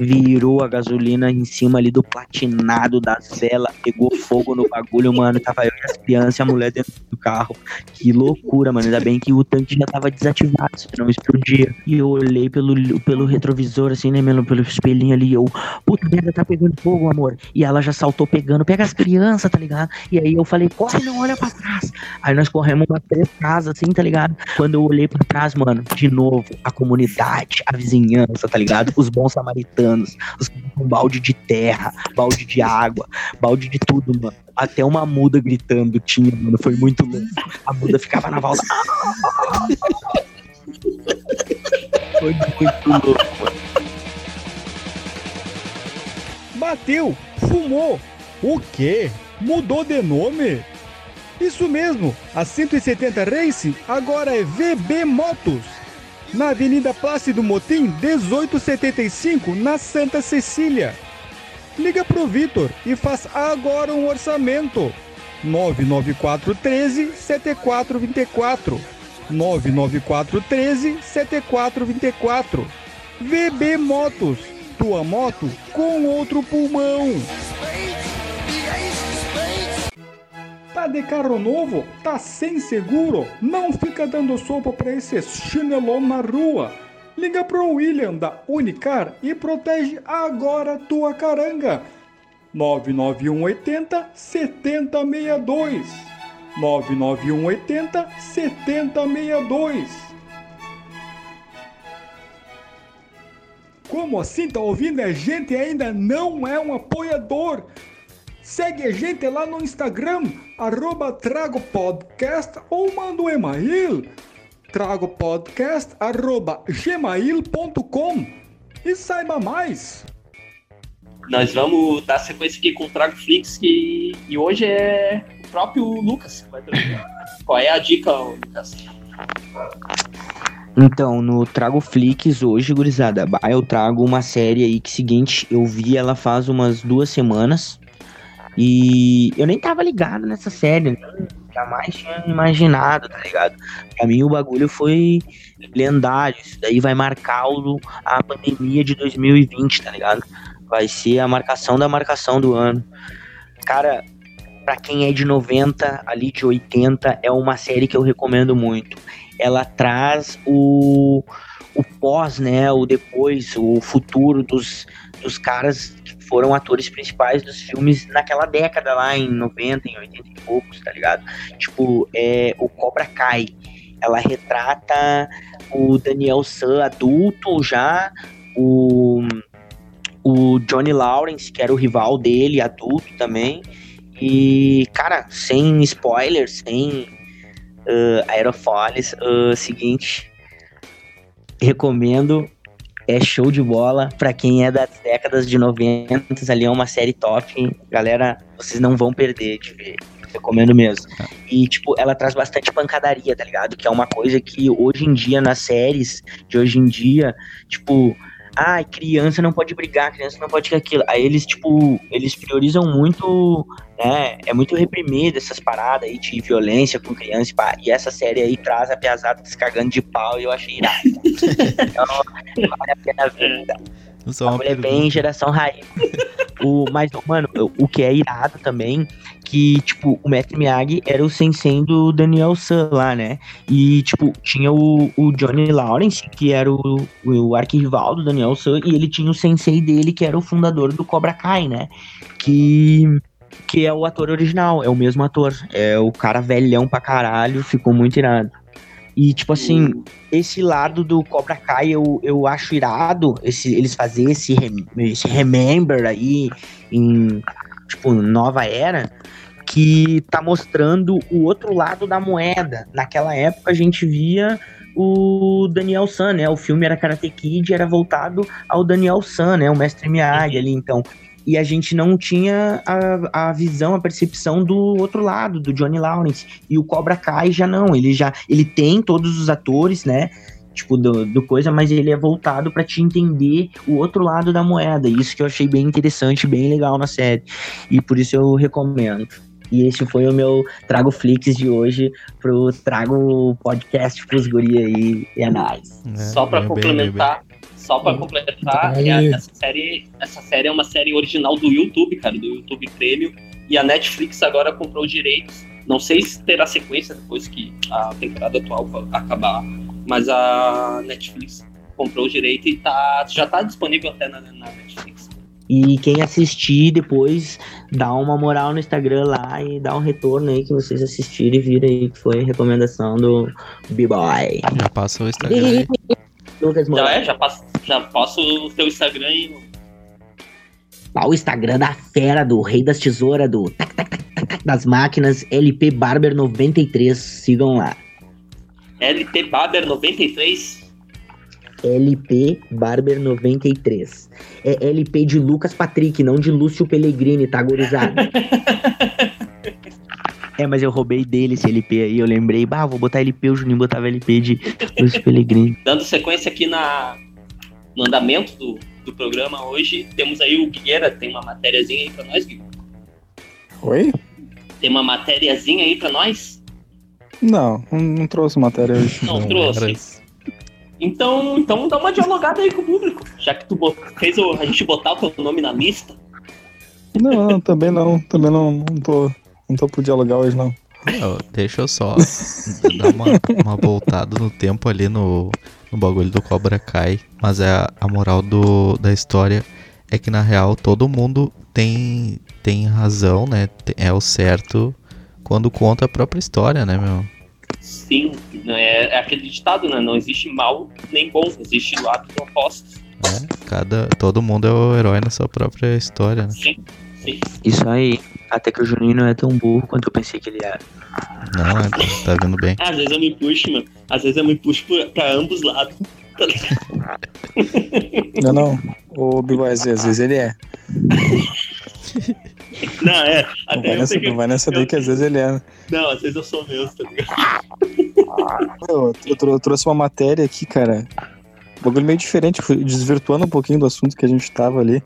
Virou a gasolina em cima ali do platinado das velas, pegou fogo no bagulho, mano. Tava eu e as crianças e a mulher dentro do carro. Que loucura, mano. Ainda bem que o tanque já tava desativado, senão explodia. E eu olhei pelo, pelo retrovisor, assim, né? Pelo espelhinho ali. Eu, puta merda, tá pegando fogo, amor. E ela já saltou pegando, pega as crianças, tá ligado? E aí eu falei, corre, não olha pra trás. Aí nós corremos umas três casas, assim, tá ligado? Quando eu olhei pra trás, mano, de novo, a comunidade, a vizinhança, tá ligado? Os bons samaritanos, os com balde de terra, balde de água, balde de tudo, mano. Até uma muda gritando tinha, mano. Foi muito louco. A muda ficava na volta. Foi muito louco, mano. Bateu, fumou. O quê? Mudou de nome? Isso mesmo, a 170 Racing agora é VB Motos. Na Avenida Plácido Motim, 1875, na Santa Cecília. Liga pro Vitor e faz agora um orçamento. 99413 7424. 99413 7424. VB Motos, tua moto com outro pulmão. Tá de carro novo? Tá sem seguro? Não fica dando sopa pra esses chinelão na rua. Liga pro William da Unicar e protege agora tua caranga. 99180 7062. 99180 7062. Como assim tá ouvindo? A gente ainda não é um apoiador. Segue a gente lá no Instagram, arroba Trago Podcast ou manda um e-mail tragopodcast arroba gmail.com e saiba mais. Nós vamos dar sequência aqui com o Trago Flix que, e hoje é o próprio Lucas. que vai trazer. Qual é a dica, Lucas? Então, no Trago Flix hoje, gurizada, eu trago uma série aí que seguinte, eu vi ela faz umas duas semanas e eu nem tava ligado nessa série, né? jamais tinha imaginado, tá ligado? Pra mim o bagulho foi lendário, isso daí vai marcar o, a pandemia de 2020, tá ligado? Vai ser a marcação da marcação do ano. Cara, pra quem é de 90, ali de 80, é uma série que eu recomendo muito. Ela traz o, o pós, né? O depois, o futuro dos, dos caras que foram atores principais dos filmes naquela década lá, em 90, em 80 e poucos, tá ligado? Tipo, é, o Cobra Kai. Ela retrata o Daniel San adulto já, o, o Johnny Lawrence, que era o rival dele, adulto também. E, cara, sem spoilers, sem uh, aerofoles, uh, seguinte, recomendo é show de bola. Pra quem é das décadas de 90, ali é uma série top. Galera, vocês não vão perder de ver. Recomendo mesmo. E, tipo, ela traz bastante pancadaria, tá ligado? Que é uma coisa que hoje em dia, nas séries de hoje em dia, tipo, ah, criança não pode brigar, criança não pode aquilo. Aí eles, tipo, eles priorizam muito, né? É muito reprimido essas paradas aí de violência com criança. Pá, e essa série aí traz a piazada descargando de pau e eu achei irado. então, vale a pena ver. Tá? Só uma é bem geração raiz. O, mas, mano, o que é irado também, que, tipo, o Mestre Miyagi era o sensei do Daniel San lá, né? E, tipo, tinha o, o Johnny Lawrence, que era o, o arquirrival do Daniel San, e ele tinha o sensei dele, que era o fundador do Cobra Kai, né? Que que é o ator original, é o mesmo ator. É o cara velhão pra caralho, ficou muito irado. E, tipo assim, esse lado do Cobra Kai eu, eu acho irado, esse, eles fazerem esse, rem, esse remember aí em, tipo, nova era, que tá mostrando o outro lado da moeda. Naquela época a gente via o Daniel San, né? O filme era Karate Kid, era voltado ao Daniel San, né? O mestre Miyagi ali, então e a gente não tinha a, a visão, a percepção do outro lado, do Johnny Lawrence. E o Cobra Kai já não, ele já ele tem todos os atores, né? Tipo, do, do coisa, mas ele é voltado para te entender o outro lado da moeda. Isso que eu achei bem interessante, bem legal na série. E por isso eu recomendo. E esse foi o meu Trago Flix de hoje pro Trago Podcast pros guri aí. E é nóis. É, Só para complementar, bem, bem, só para completar, é, essa, série, essa série é uma série original do YouTube, cara, do YouTube Premium. E a Netflix agora comprou direitos. Não sei se terá sequência depois que a temporada atual acabar, mas a Netflix comprou o direito e tá, já tá disponível até na, na Netflix. E quem assistir depois dá uma moral no Instagram lá e dá um retorno aí que vocês assistirem e viram aí que foi recomendação do B-Boy. Já passa o Instagram aí. Lucas Já é, já passo, já passo o teu Instagram aí. Ah, o Instagram da fera, do Rei das Tesouras, do tac, tac, tac, tac, das máquinas, LP Barber 93. Sigam lá. LP Barber 93? LP Barber 93. É LP de Lucas Patrick, não de Lúcio Pellegrini, tá, gurizada? É, mas eu roubei dele esse LP aí, eu lembrei, bah, vou botar LP, o Juninho botava LP de Luiz Pellegrini. Dando sequência aqui na, no andamento do, do programa hoje, temos aí o Guilherme, tem uma matériazinha aí pra nós, Gui. Oi? Tem uma matériazinha aí pra nós? Não, não trouxe matéria hoje. Não, não trouxe. Então, então dá uma dialogada aí com o público, já que tu fez o, a gente botar o teu nome na lista. Não, não também não, também não, não tô não tô pro dialogar hoje, não. não deixa eu só dar uma, uma voltada no tempo ali no, no bagulho do Cobra Kai. Mas é a, a moral do, da história é que na real todo mundo tem, tem razão, né? É o certo quando conta a própria história, né, meu? Sim, é, é aquele ditado, né? Não existe mal nem bom, existe lados opostos. É, cada, todo mundo é o herói na sua própria história, né? Sim, sim. Isso aí. Até que o Juninho não é tão burro quanto eu pensei que ele era. Não, é, tá vendo bem. Às vezes eu me puxo, mano. Às vezes eu me puxo pra ambos lados. Tá não, não. O Biboy, às vezes ele é. Não, é. Não vai, nessa, que... não vai nessa daí que às vezes ele é. Não, às vezes eu sou mesmo, tá ligado? Eu, eu, eu trouxe uma matéria aqui, cara. Um bagulho meio diferente, desvirtuando um pouquinho do assunto que a gente tava ali.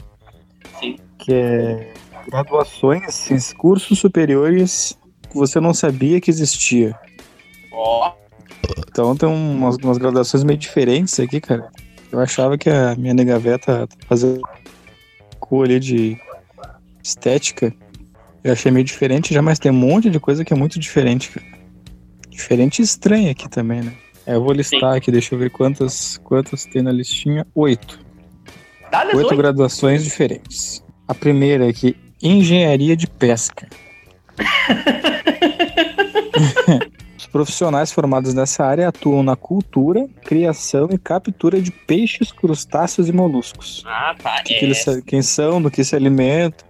Sim. Que é graduações, cursos superiores que você não sabia que existia. Ó. Oh. Então tem umas, umas graduações meio diferentes aqui, cara. Eu achava que a minha negaveta fazendo cu ali de estética. Eu achei meio diferente já, mas tem um monte de coisa que é muito diferente, cara. Diferente e estranha aqui também, né? É, eu vou listar Sim. aqui, deixa eu ver quantas, quantas tem na listinha. Oito. Oito graduações diferentes. A primeira é que engenharia de pesca. Os profissionais formados nessa área atuam na cultura, criação e captura de peixes, crustáceos e moluscos. Ah, tá. Que é... que eles, quem são, do que se alimentam.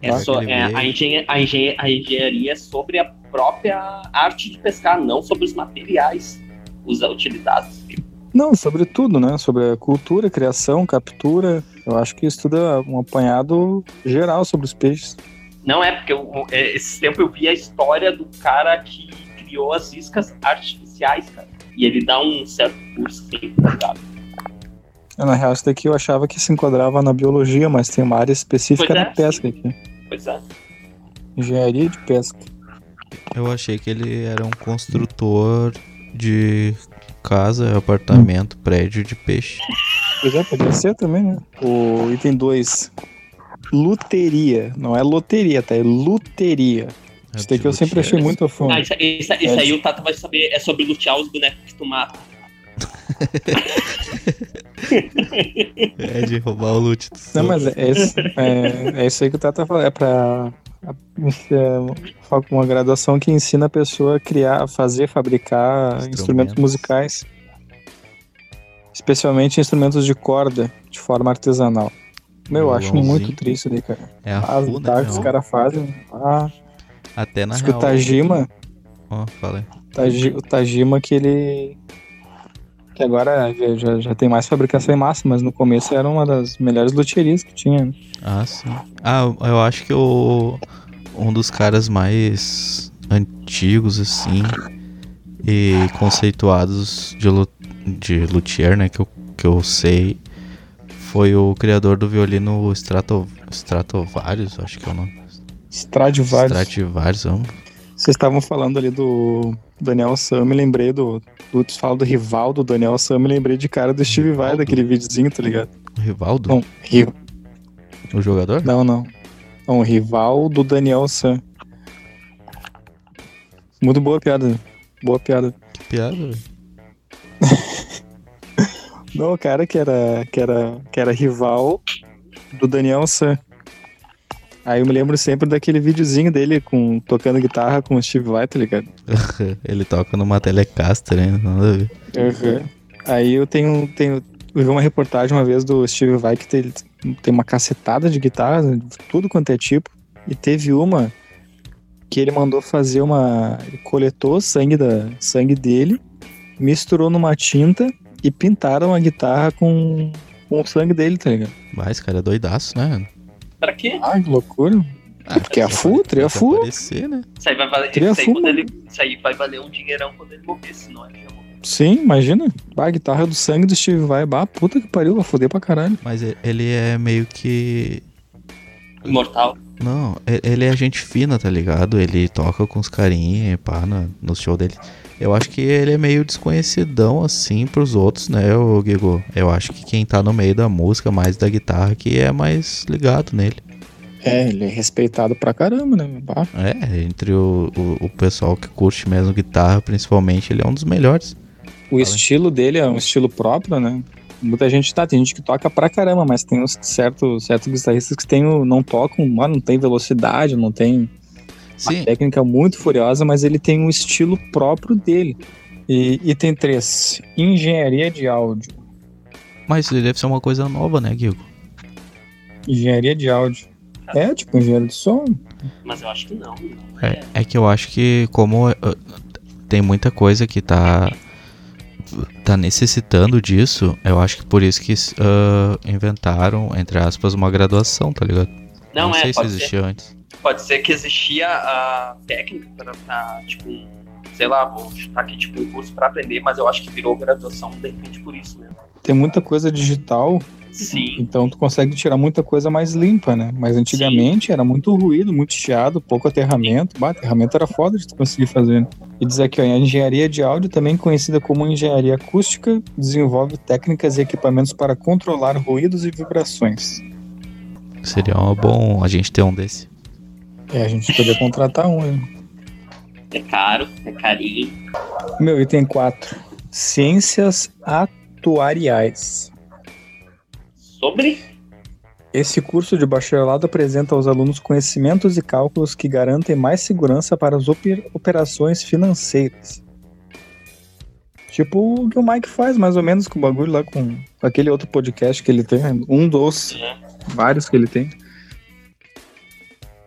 É tá? só, é, a, engenharia, a, engenharia, a engenharia é sobre a própria arte de pescar, não sobre os materiais utilizados. Não, sobre tudo, né? Sobre a cultura, criação, captura. Eu acho que estuda um apanhado geral sobre os peixes. Não é, porque eu, é, esse tempo eu vi a história do cara que criou as iscas artificiais, cara. E ele dá um certo curso assim, tá Na real, isso daqui eu achava que se enquadrava na biologia, mas tem uma área específica na é, pesca sim. aqui. Pois é. Engenharia de pesca. Eu achei que ele era um construtor de casa, apartamento, prédio de peixe. Pois é, poderia ser também, né? O item 2. luteria. Não é loteria, tá? É luteria. Isso daqui eu sempre achei muito a fundo. Ah, isso, isso, isso aí o Tata vai saber. É sobre lutear os bonecos que tu mata. É de roubar o loot. do Não, mas é, isso- é, é isso aí que o Tata falou. É pra. É uma graduação que ensina a pessoa a criar, a fazer, fabricar Instrumentos. instrumentos musicais. Especialmente instrumentos de corda, de forma artesanal. Meu, eu acho muito triste ali, cara. É As full, né, guitarras que os caras fazem. Ah, Até na diz que o real. Tajima, Ó, aí. Taji- o Tajima que ele. Que agora já, já, tem mais fabricação em massa, mas no começo era uma das melhores lutherias que tinha. né? Ah, sim. Ah, eu acho que o um dos caras mais antigos assim e conceituados de, de luthier, né, que eu, que eu sei, foi o criador do violino Strato, Stratovarius, acho que é o nome. Stradivarius. Stradivarius, vamos. Vocês estavam falando ali do Daniel Sam, me lembrei do. do tu fala do rival do Daniel Sam, me lembrei de cara do Steve Vai, Rivaldo? daquele videozinho, tá ligado? Rivaldo, Não, ri... o jogador? não, não. Não, o rival do Daniel Sam. Muito boa piada. Boa piada. Que piada, velho. Não, o cara que era, que era, que era rival do Daniel Sam. Aí eu me lembro sempre daquele videozinho dele com, tocando guitarra com o Steve Vai, tá ligado? Ele toca numa Telecaster, hein? Nada a ver. Uhum. Aí eu tenho, tenho. Eu vi uma reportagem uma vez do Steve Vai que tem, tem uma cacetada de guitarras, né, tudo quanto é tipo. E teve uma que ele mandou fazer uma. Ele coletou sangue, da, sangue dele, misturou numa tinta e pintaram a guitarra com, com o sangue dele, tá ligado? Mas, cara, é doidaço, né? Pra quê? Ah, que loucura. Ah, porque é apare- tria tem que full. aparecer, né? Isso aí vai valer, isso aí, fuma. quando ele, isso aí vai valer um dinheirão quando ele morrer, senão ele já morreu. Sim, imagina. Bah, a guitarra do sangue do Steve Vai. Bah, puta que pariu, vai foder pra caralho. Mas ele é meio que Imortal. Não, ele é gente fina, tá ligado? Ele toca com os carinha e pá no, no show dele. Eu acho que ele é meio desconhecidão assim pros outros, né, o Gigo? Eu acho que quem tá no meio da música, mais da guitarra, que é mais ligado nele. É, ele é respeitado pra caramba, né? Bah, É, entre o, o, o pessoal que curte mesmo guitarra, principalmente, ele é um dos melhores. O estilo dele é um estilo próprio, né? Muita gente tá, tem gente que toca pra caramba, mas tem uns certos, certos guitarristas que tem, o- não tocam, não tem velocidade, não tem Sim, uma técnica muito furiosa, mas ele tem um estilo próprio dele. E, e tem três: engenharia de áudio. mas ele deve ser uma coisa nova, né, Gigo? Engenharia de áudio. É, tipo, engenheiro de som. Mas eu acho que não. não é. É, é que eu acho que como uh, tem muita coisa que tá tá necessitando disso, eu acho que por isso que uh, inventaram, entre aspas, uma graduação, tá ligado? Não, é, sei se pode ser. existia antes. Pode ser que existia a técnica pra, pra, tipo, sei lá, vou chutar aqui, tipo, um curso pra aprender, mas eu acho que virou graduação de repente por isso mesmo. Tem muita coisa digital, Sim. então tu consegue tirar muita coisa mais limpa, né? Mas antigamente era muito ruído, muito chiado, pouco aterramento. Bah, aterramento era foda de tu conseguir fazer. né? E diz aqui, ó, a engenharia de áudio, também conhecida como engenharia acústica, desenvolve técnicas e equipamentos para controlar ruídos e vibrações. Seria bom a gente ter um desse. É, a gente poderia contratar um, né? É caro, é carinho. Meu item 4. Ciências atuariais. Sobre? Esse curso de bacharelado apresenta aos alunos conhecimentos e cálculos que garantem mais segurança para as oper- operações financeiras. Tipo o que o Mike faz, mais ou menos, com o bagulho lá com, aquele outro podcast que ele tem. Um dos É. vários que ele tem.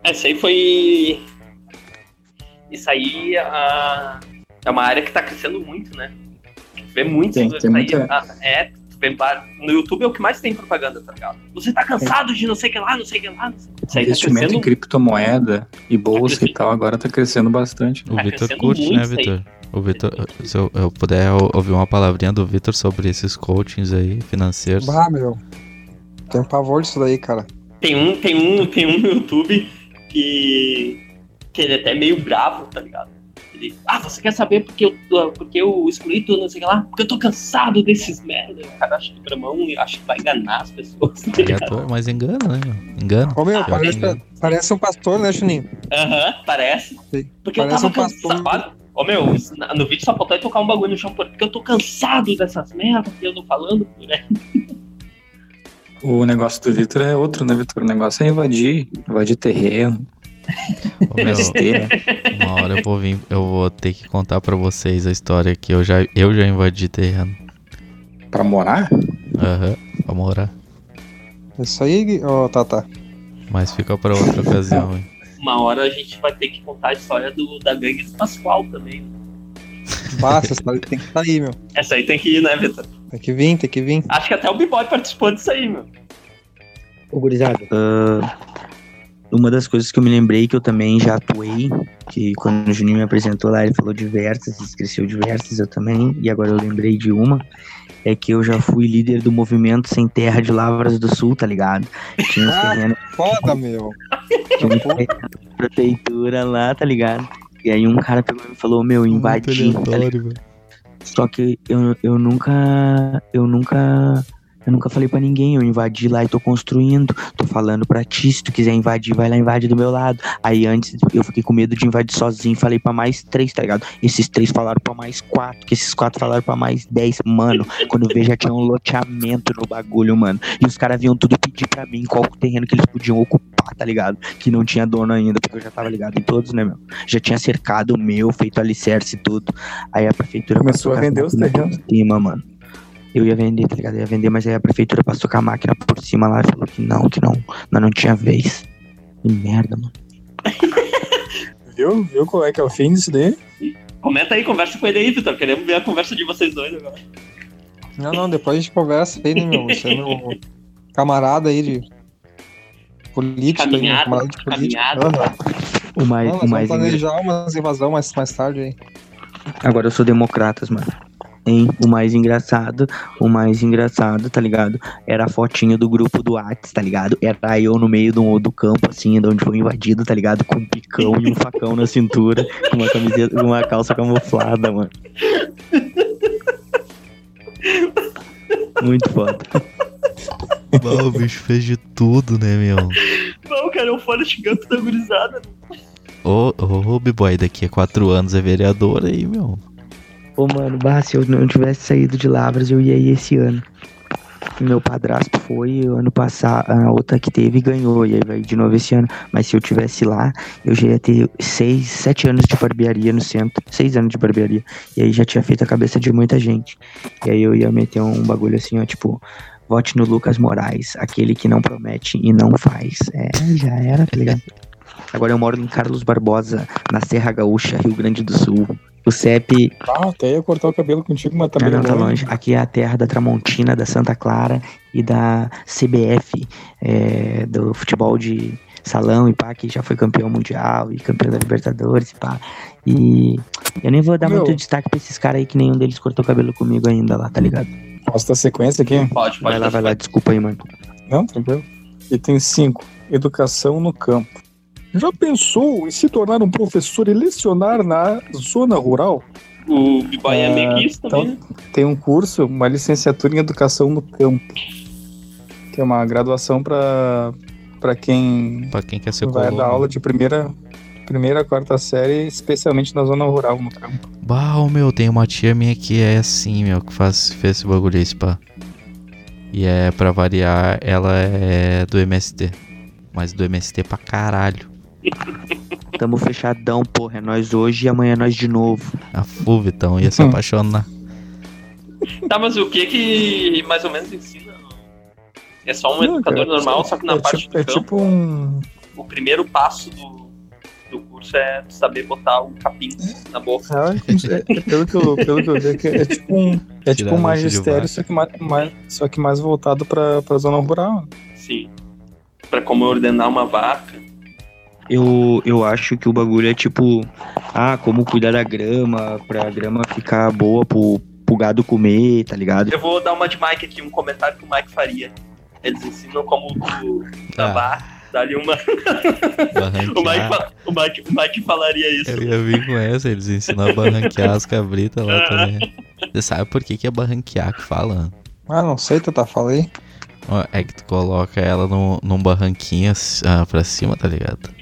Essa aí foi. Isso aí ah, é uma área que tá crescendo muito, né? Vê muito Tem- isso tem aí. muita- ah, é, tu vê no YouTube é o que mais tem propaganda, tá ligado? Você tá cansado de não sei o que lá, não sei o que lá. Não sei. Isso aí tá Investimento em crescendo. criptomoeda e bolsa e crescendo. tal, agora tá crescendo bastante. O Tá Vitor curte, né. Vitor? O Vitor, se eu, eu puder ou- ouvir uma palavrinha do Vitor sobre esses coachings aí financeiros. Bah, meu. Tenho pavor disso daí, cara. Tem um, tem um, tem um no YouTube que. Que ele é até meio bravo, tá ligado? Ele, ah, você quer saber porque eu, porque eu escolhi tudo, não sei o que lá? Porque eu tô cansado desses merda. O cara acha que Bramão acha que vai enganar as pessoas. tá ligado? Aleatório, mas engana, né, meu? Engana. Ô, meu, parece, engana. parece um pastor, né, Chuninho? Aham, parece. Sim. Porque eu Parece tava um pastor. cansado. Ô meu, no vídeo só faltou tocar um bagulho no chão, porque eu tô cansado dessas merdas que eu tô falando. Né? O negócio do Vitor é outro, né, Vitor? O negócio é invadir, invadir terreno, Ô, meu, besteira. uma hora eu vou vir, eu vou ter que contar pra vocês a história que eu já, eu já invadi terreno. pra morar? Aham, pra morar. Isso aí, ó, tá, tá. Mas fica pra outra ocasião, hein? Uma hora a gente vai ter que contar a história do, da gangue do Pascoal também. Basta, essa história tem que aí, meu. Essa aí tem que ir, né, Vitor? Tem que vir, tem que vir. Acho que até o B-Boy participou disso aí, meu. Ô, gurizada, ah, uma das coisas que eu me lembrei que eu também já atuei, que quando o Juninho me apresentou lá, ele falou diversas, esqueceu diversas, eu também, e agora eu lembrei de uma, é que eu já fui líder do movimento Sem Terra de Lavras do Sul, tá ligado? Tinha uns Ah, terrenos, Foda, meu. tinha da prefeitura lá, tá ligado? E aí um cara pegou e falou, meu, invadi, tá? Só que eu, eu nunca. Eu nunca. Eu nunca falei pra ninguém, eu invadi lá e tô construindo, tô falando pra ti, se tu quiser invadir, vai lá invade do meu lado. Aí antes eu fiquei com medo de invadir sozinho, falei pra mais três, tá ligado? Esses três falaram pra mais quatro, que esses quatro falaram pra mais dez. Mano, quando eu vejo já tinha um loteamento no bagulho, mano. E os caras vinham tudo pedir pra mim qual terreno que eles podiam ocupar, tá ligado? Que não tinha dono ainda, porque eu já tava ligado em todos, né, meu? Já tinha cercado o meu, feito alicerce e tudo. Aí a prefeitura Começou a vender os terrenos. Cima, mano. Eu ia vender, tá ligado? Eu ia vender, mas aí a prefeitura passou com a máquina por cima lá e falou que não, que não, não, não tinha vez. Que merda, mano. Viu? Viu qual é que é o fim disso daí? Comenta aí, conversa com ele aí, Vitor. Queremos ver a conversa de vocês dois agora. Não, não, depois a gente conversa aí, né, meu? Você é meu camarada aí de política, aí, meu Caminhada, camarada de política. caminhada. Aham. O mais, Não, o nós mais vamos planejar umas invasão mais, mais tarde aí. Agora eu sou democratas, mano. Hein? O mais engraçado, o mais engraçado, tá ligado? Era a fotinha do grupo do Whats, tá ligado? Era eu no meio do, do campo, assim, de onde foi invadido, tá ligado? Com um picão e um facão na cintura, com uma camiseta, com uma calça camuflada, mano. Muito foda. Bah, o bicho fez de tudo, né, meu? Não, cara, é o Forrest Gump da gurizada. Ô, ô, B-Boy, daqui a quatro anos é vereador aí, meu. Ô, mano, bah, se eu não tivesse saído de Lavras, eu ia ir esse ano. Meu padrasto foi ano passado, a outra que teve ganhou, e aí vai de novo esse ano. Mas se eu tivesse lá, eu já ia ter seis, sete anos de barbearia no centro. Seis anos de barbearia. E aí já tinha feito a cabeça de muita gente. E aí eu ia meter um bagulho assim, ó, tipo, vote no Lucas Moraes, aquele que não promete e não faz. É, já era, tá ligado? Agora eu moro em Carlos Barbosa, na Serra Gaúcha, Rio Grande do Sul. O CEP Ah, até ia cortar o cabelo contigo, mas tá não, não, tá longe. longe. Aqui é a terra da Tramontina, da Santa Clara e da CBF, é, do futebol de salão e pá, que já foi campeão mundial e campeão da Libertadores e pá. E eu nem vou dar Meu. muito destaque pra esses caras aí, que nenhum deles cortou cabelo comigo ainda lá, tá ligado? Posso dar sequência aqui? Pode, pode. Vai lá, vai lá, desculpa aí, mano. Não, tranquilo. E tem cinco. Educação no campo. Já pensou em se tornar um professor e lecionar na zona rural? O B-Boy é Ah, meio que isso então- também. né? Tem um curso, uma licenciatura em educação no campo, que é uma graduação para para quem Pra quem quer ser vai colono. dar aula de primeira primeira a quarta série, especialmente na zona rural no campo. Bah, meu, tem uma tia minha que é assim, meu, que faz, fez esse bagulho aí, pá. E é, pra variar, ela é do MST. Mas do MST pra caralho. Tamo fechadão, porra. É nós hoje e amanhã é nós de novo. A FU, Vitão, ia se apaixonar. Tá, mas o que que mais ou menos ensina? É só um Não, educador cara, normal, só que na é parte tipo, do é campo, tipo um o primeiro passo do, do curso é saber botar o capim na boca. É, é, é pelo, que eu, pelo que eu vi, é, que é tipo um, é tipo um magistério, só que mais, mais, só que mais voltado pra, pra zona rural. Sim. Pra como ordenar uma vaca. Eu, eu acho que o bagulho é tipo, ah, como cuidar da grama, pra grama ficar boa pro, pro gado comer, tá ligado? Eu vou dar uma de Mike aqui, um comentário que o Mike faria. Eles ensinam como tu Ah. dar, Dá-lhe uma. o, Mike, o, Mike, o Mike falaria isso. Eu ia vir com essa, eles ensinam a barranquear as cabritas lá também. Você sabe por que, que é barranquear que fala? Ah, não sei, fala aí. Ó, É que tu coloca ela no, num barranquinho assim, ah, pra cima, tá ligado?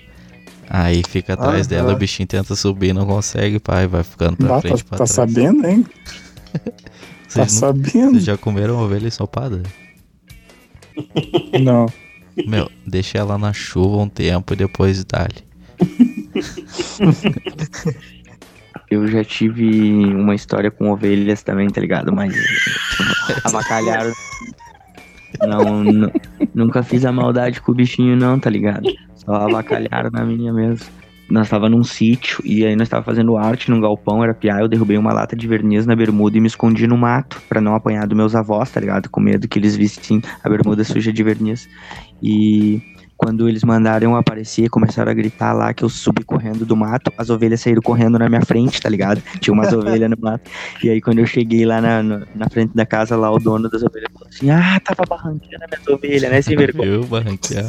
Aí fica atrás Ah, dela, ah. o bichinho tenta subir, não consegue, pai, vai ficando pra Bah, tá, frente pra tá trás. sabendo, hein? Tá não- sabendo? vocês já comeram ovelha ensopada? Não. Meu, deixa ela na chuva um tempo e depois dá-lhe. Eu já tive uma história com ovelhas também, tá ligado? Mas avacalharam. Não, nu- nunca fiz a maldade com o bichinho, não, tá ligado? Só avacalharam na minha mesmo. Nós tava num sítio e aí nós tava fazendo arte num galpão, era piá, eu derrubei uma lata de verniz na bermuda e me escondi no mato pra não apanhar dos meus avós, tá ligado? Com medo que eles vissem a bermuda suja de verniz. E quando eles mandaram eu aparecer, começaram a gritar lá que eu subi correndo do mato, as ovelhas saíram correndo na minha frente, tá ligado? Tinha umas ovelhas no mato. E aí quando eu cheguei lá na, no- na frente da casa, lá o dono das ovelhas falou assim: Ah, tava barranqueando as minhas ovelhas, né? Sem vergonha. Eu, barranquear.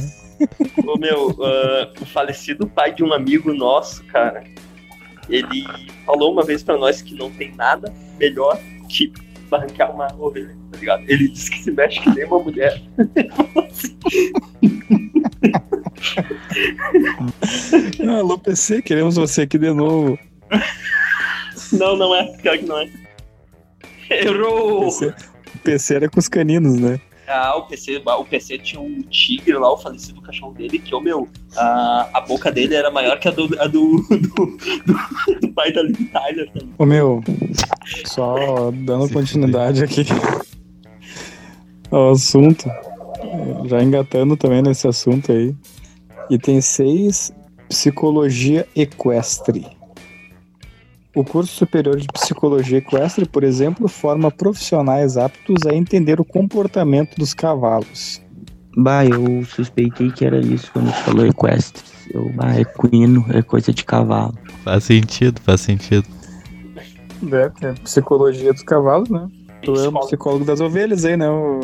Ô, meu, ah, o falecido pai de um amigo nosso, cara, ele falou uma vez pra nós que não tem nada melhor que barranquear uma ovelha, tá ligado? Ele disse que se mexe que nem uma mulher. Alô, PC, queremos você aqui de novo. Não, não é, pior que não é. Errou! PC, o PC era com os caninos, né? Ah, o PC, o PC tinha um tigre lá, o falecido cachorro dele, que, ô meu, a, a boca dele era maior que a do, a do, do, do- do pai da Liv Tyler também. Ô meu, só dando continuidade aqui ao assunto, já engatando também nesse assunto aí. Item 6, Psicologia Equestre. O curso superior de Psicologia Equestre, por exemplo, forma profissionais aptos a entender o comportamento dos cavalos. Bah, eu suspeitei que era isso quando tu falou equestre. Eu, bah, equino, é coisa de cavalo. Faz sentido, faz sentido. É, é psicologia dos cavalos, né? Tu é o psicólogo das ovelhas aí, né, o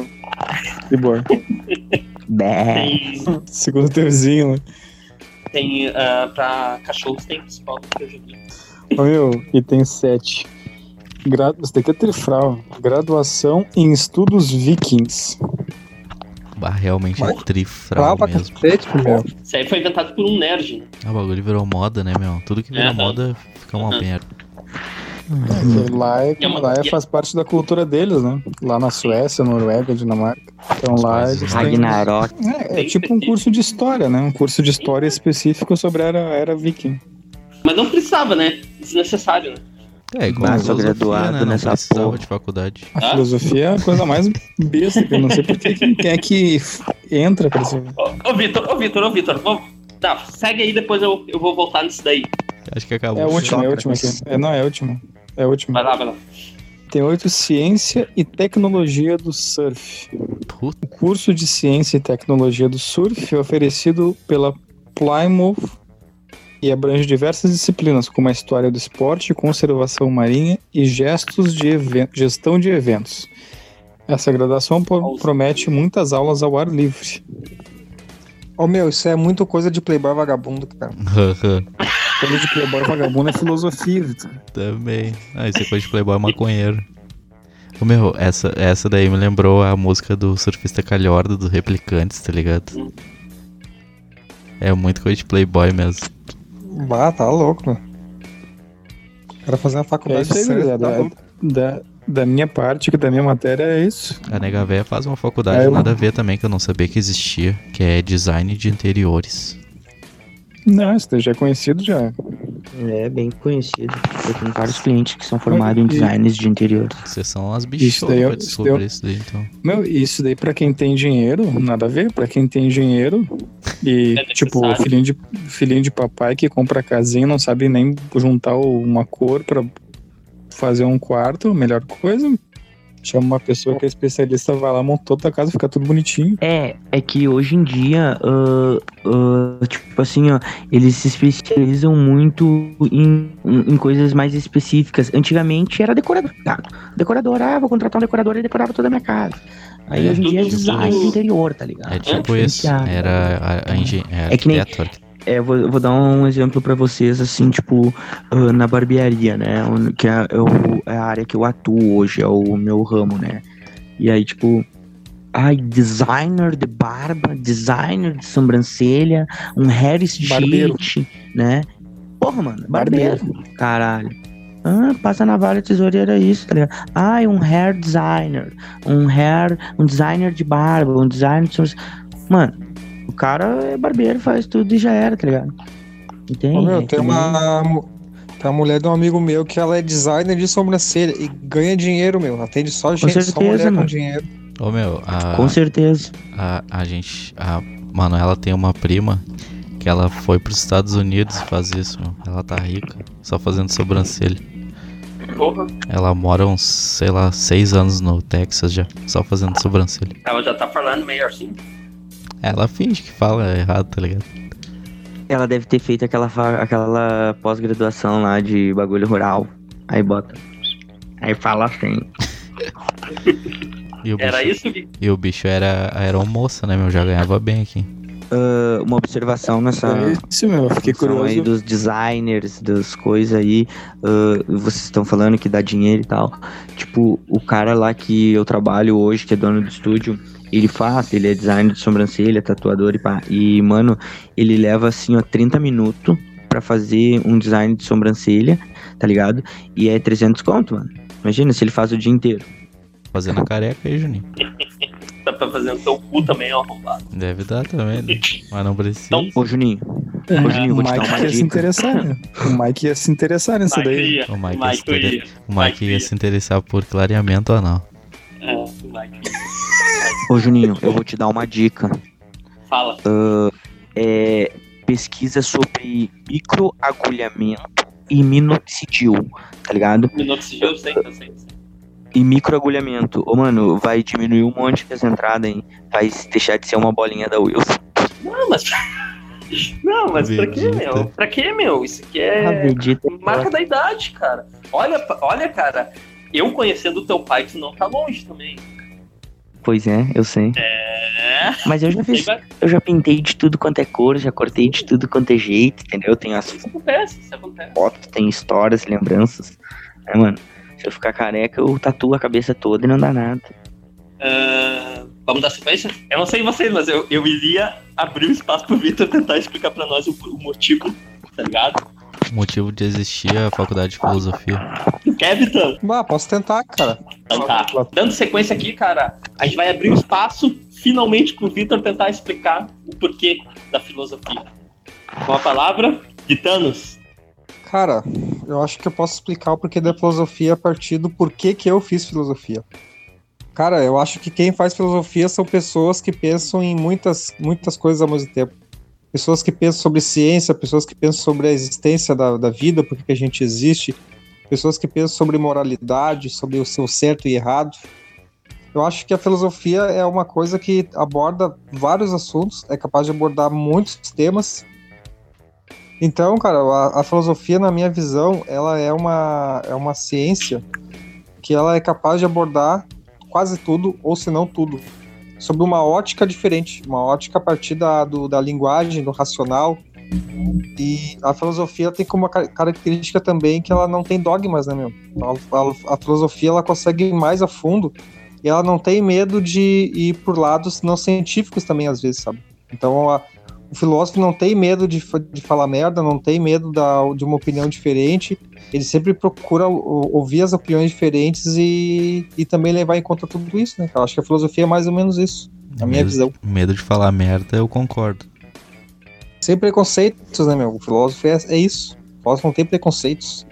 Libor? Tem, Segundo teu vizinho, né? tem ah, pra cachorros tem psicólogo que eu vi. Ô, meu, item 7. Gra... Isso daqui é trifral. Graduação em Estudos Vikings. Bah, realmente é Mas- trifral Fala pra mesmo. cacete. Isso aí foi inventado por um nerd, né? Ah, O bagulho virou moda, né, meu? Tudo que vira Aham. moda fica uma Aham. merda. E Lá, é, é lá é- é- faz parte da cultura deles, né? Lá na Suécia, Noruega, Dinamarca. Então lá eles têm... Ragnarok. É, é tipo um curso de história, né? Um curso de história específico sobre a era, era viking. Mas não precisava, né? Desnecessário, né? É, igual Bah, a sou filosofia, graduado né? Não nessa precisava porra. de faculdade. A Ah? filosofia é a coisa mais besta, que eu não sei por que quem é que entra pra isso. Ô, ô Vitor, ô Vitor, ô Vitor, vou... Tá, segue aí, depois eu, eu vou voltar nisso daí. Acho que acabou. É a última, é a última aqui. É, não, é a última. É a última. Vai lá, vai lá. Tem oito Ciência e Tecnologia do Surf. Puta, O curso de Ciência e Tecnologia do Surf é oferecido pela Plymouth e abrange diversas disciplinas, como a história do esporte, conservação marinha e gestos de gestão de eventos. Essa graduação promete muitas aulas ao ar livre. Ô, meu, isso é muito coisa de playboy vagabundo, cara. Coisa de playboy vagabundo é filosofia, Vitor. Também. Ah, isso é coisa de playboy maconheiro. Ô, meu, essa, essa daí me lembrou a música do surfista calhorda, do Replicantes, tá ligado? É muito coisa de playboy mesmo. Bah, tá louco, meu. O cara fazer uma É faculdade isso aí, ciência, tá. Da, da minha parte, que da minha matéria é isso. A nega véia faz uma faculdade É, eu- nada a ver também, que eu não sabia que existia, que é design de interiores. Não, isso daí já é conhecido já. É bem conhecido. Eu tenho vários clientes que são formados em E- designs de interiores. Vocês são as Isso bichonas daí isso daí é- isso daí, então. Meu, isso daí pra quem tem dinheiro, nada a ver. Pra quem tem dinheiro e, É tipo, filhinho de, filhinho de papai que compra casinha e não sabe nem juntar uma cor pra fazer um quarto, melhor coisa. Chama uma pessoa que é especialista, vai lá, monta toda a casa, fica tudo bonitinho. É, é que hoje em dia, uh, uh, tipo assim, ó, eles se especializam muito em, em, coisas mais específicas. Antigamente era decorador. Tá? Decorador, ah, vou contratar um decorador e decorava toda a minha casa. Aí É. hoje em dia é design tudo- interior, tá ligado? É tipo isso. diferenciado. Era a, a, engen- é É que nem-. É, eu vou, eu vou dar um exemplo pra vocês, assim, tipo, ah, na barbearia, né? Que é, é é a área que eu atuo hoje, é o meu ramo, né? E aí, tipo, ai, designer de barba, designer de sobrancelha, um Barbeiro. hairstyle, né? Porra, mano, barbeiro, caralho. Ah, passa navalha, tesoureira, isso, tá ligado? Ai, um hair designer, um hair, um designer de barba, um designer de sobrancelha. Mano, o cara é barbeiro, faz tudo e já era, tá ligado? Entende? Ô, meu, tem uma, tem uma mulher de um amigo meu que ela é designer de sobrancelha e ganha dinheiro, meu. Atende só gente, só certeza, mulher com mano. dinheiro. Ô meu, a, Com certeza. a, a gente. A Manuela tem uma prima que ela foi pros Estados Unidos fazer isso, meu. Ela tá rica, só fazendo sobrancelha. Porra, Ela mora uns, sei lá, seis anos no Texas já, só fazendo sobrancelha. ela já tá falando meio assim. Ela finge que fala errado, tá ligado? Ela deve ter feito aquela, aquela pós-graduação lá de bagulho rural. Aí bota. Aí fala assim. E o bicho, Era isso? E o bicho era, era um moça, né, meu? Já ganhava bem aqui. Ah, uma observação nessa. É isso, meu. Eu fiquei função aí curioso. dos designers, das coisas aí, ah, vocês estão falando que dá dinheiro e tal. Tipo, o cara lá que eu trabalho hoje, que é dono do estúdio, ele faz, ele é designer de sobrancelha, tatuador e pá. E, mano, ele leva assim, ó, 30 minutos pra fazer um design de sobrancelha, tá ligado? E é 300 conto, mano. Imagina se ele faz o dia inteiro. Fazendo a careca aí, Juninho. Tá pra fazer no teu cu também, ó, arrombado. Deve dar também, né? Mas não precisa. Então, Ô, Juninho, É, Ô, Juninho, eu o vou te dar Mike uma ia se dica. interessar, né? O Mike ia se interessar nisso Mike daí. ia, O Mike o Mike ia ia. o Mike ia se interessar por clareamento ou não. É, o Mike ia. Ô Juninho, eu vou te dar uma dica. Fala. é, pesquisa sobre microagulhamento e minoxidil, tá ligado? Minoxidil, eu sei, eu sei. eu sei. E microagulhamento, ô mano, vai diminuir um monte as entradas, hein? Vai deixar de ser uma bolinha da Wilson. Não, mas. Não, mas pra quê, Vegeta. meu? Pra quê, meu? Isso aqui é. Vegeta Marca da idade, cara. Olha, olha, cara. Eu conhecendo o teu pai, tu não tá longe também. Pois é, eu sei. É. Mas eu já fiz, eu já pintei de tudo quanto é cor, já cortei de tudo quanto é jeito, entendeu? Tenho as Isso acontece, isso acontece. fotos, tem histórias, lembranças. É, mano, se eu ficar careca, eu tatuo a cabeça toda e não dá nada. Ah, vamos dar sequência? Eu não sei vocês, mas eu, eu iria abrir o espaço pro Vitor tentar explicar pra nós o, o motivo, tá ligado? O motivo de existir a faculdade de filosofia. Tu quer, Vitor? Bah, posso tentar, cara. Então tá. Dando sequência aqui, cara, a gente vai abrir o espaço finalmente pro Vitor tentar explicar o porquê da filosofia. Com a palavra, Titanos. Cara, eu acho que eu posso explicar o porquê da filosofia a partir do porquê que eu fiz filosofia. Cara, eu acho que quem faz filosofia são pessoas que pensam em muitas, muitas coisas ao mesmo tempo. Pessoas que pensam sobre ciência, pessoas que pensam sobre a existência da, da vida, por que a gente existe, pessoas que pensam sobre moralidade, sobre o seu certo e errado. Eu acho que a filosofia é uma coisa que aborda vários assuntos, é capaz de abordar muitos temas. Então, cara, a, a filosofia, na minha visão, ela é uma, é uma ciência que ela é capaz de abordar quase tudo, ou se não tudo, sob uma ótica diferente, uma ótica a partir da, do, da linguagem, do racional. E a filosofia tem como ca- característica também que ela não tem dogmas, né, meu? A, a- a filosofia, ela consegue ir mais a fundo e ela não tem medo de ir por lados não científicos também, às vezes, sabe? Então, a, o filósofo não tem medo de, de falar merda, não tem medo da, de uma opinião diferente. Ele sempre procura o- ouvir as opiniões diferentes e, e também levar em conta tudo isso, né? Eu acho que a filosofia é mais ou menos isso, na minha medo, visão. medo de falar merda, eu concordo. Sem preconceitos, né, meu? O filósofo é, é isso. O filósofo não tem preconceitos.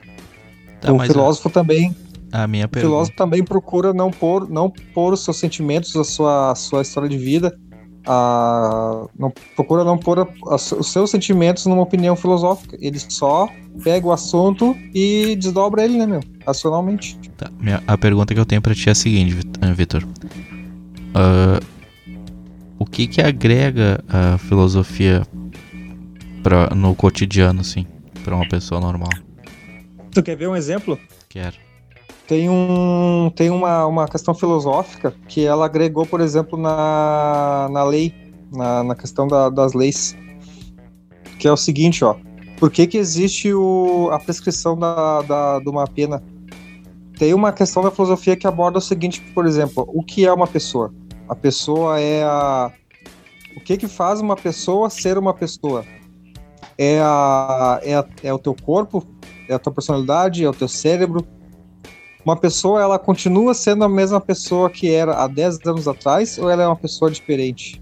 Tá, o mas a, filósofo também, a minha o pergunta. filósofo também procura não pôr, não pôr os seus sentimentos, a sua, a sua história de vida a, não, procura não pôr a, a, os seus sentimentos numa opinião filosófica. Ele só pega o assunto e desdobra ele, né, meu? Racionalmente. Tá, minha, a pergunta que eu tenho para ti é a seguinte, Vitor. Uh, o que que agrega a filosofia pra, no cotidiano, assim, para uma pessoa normal? Tu quer ver um exemplo? Quero. Tem, um, tem uma, uma questão filosófica que ela agregou, por exemplo, na, na lei, na, na questão da, das leis, que é o seguinte, ó. Por que, que existe o, a prescrição da, da, de uma pena? Tem uma questão da filosofia que aborda o seguinte, por exemplo, o que é uma pessoa? A pessoa é a. O que que faz uma pessoa ser uma pessoa? É, a, é, a, é o teu corpo? É a tua personalidade? É o teu cérebro? Uma pessoa, ela continua sendo a mesma pessoa que era há 10 anos atrás ou ela é uma pessoa diferente?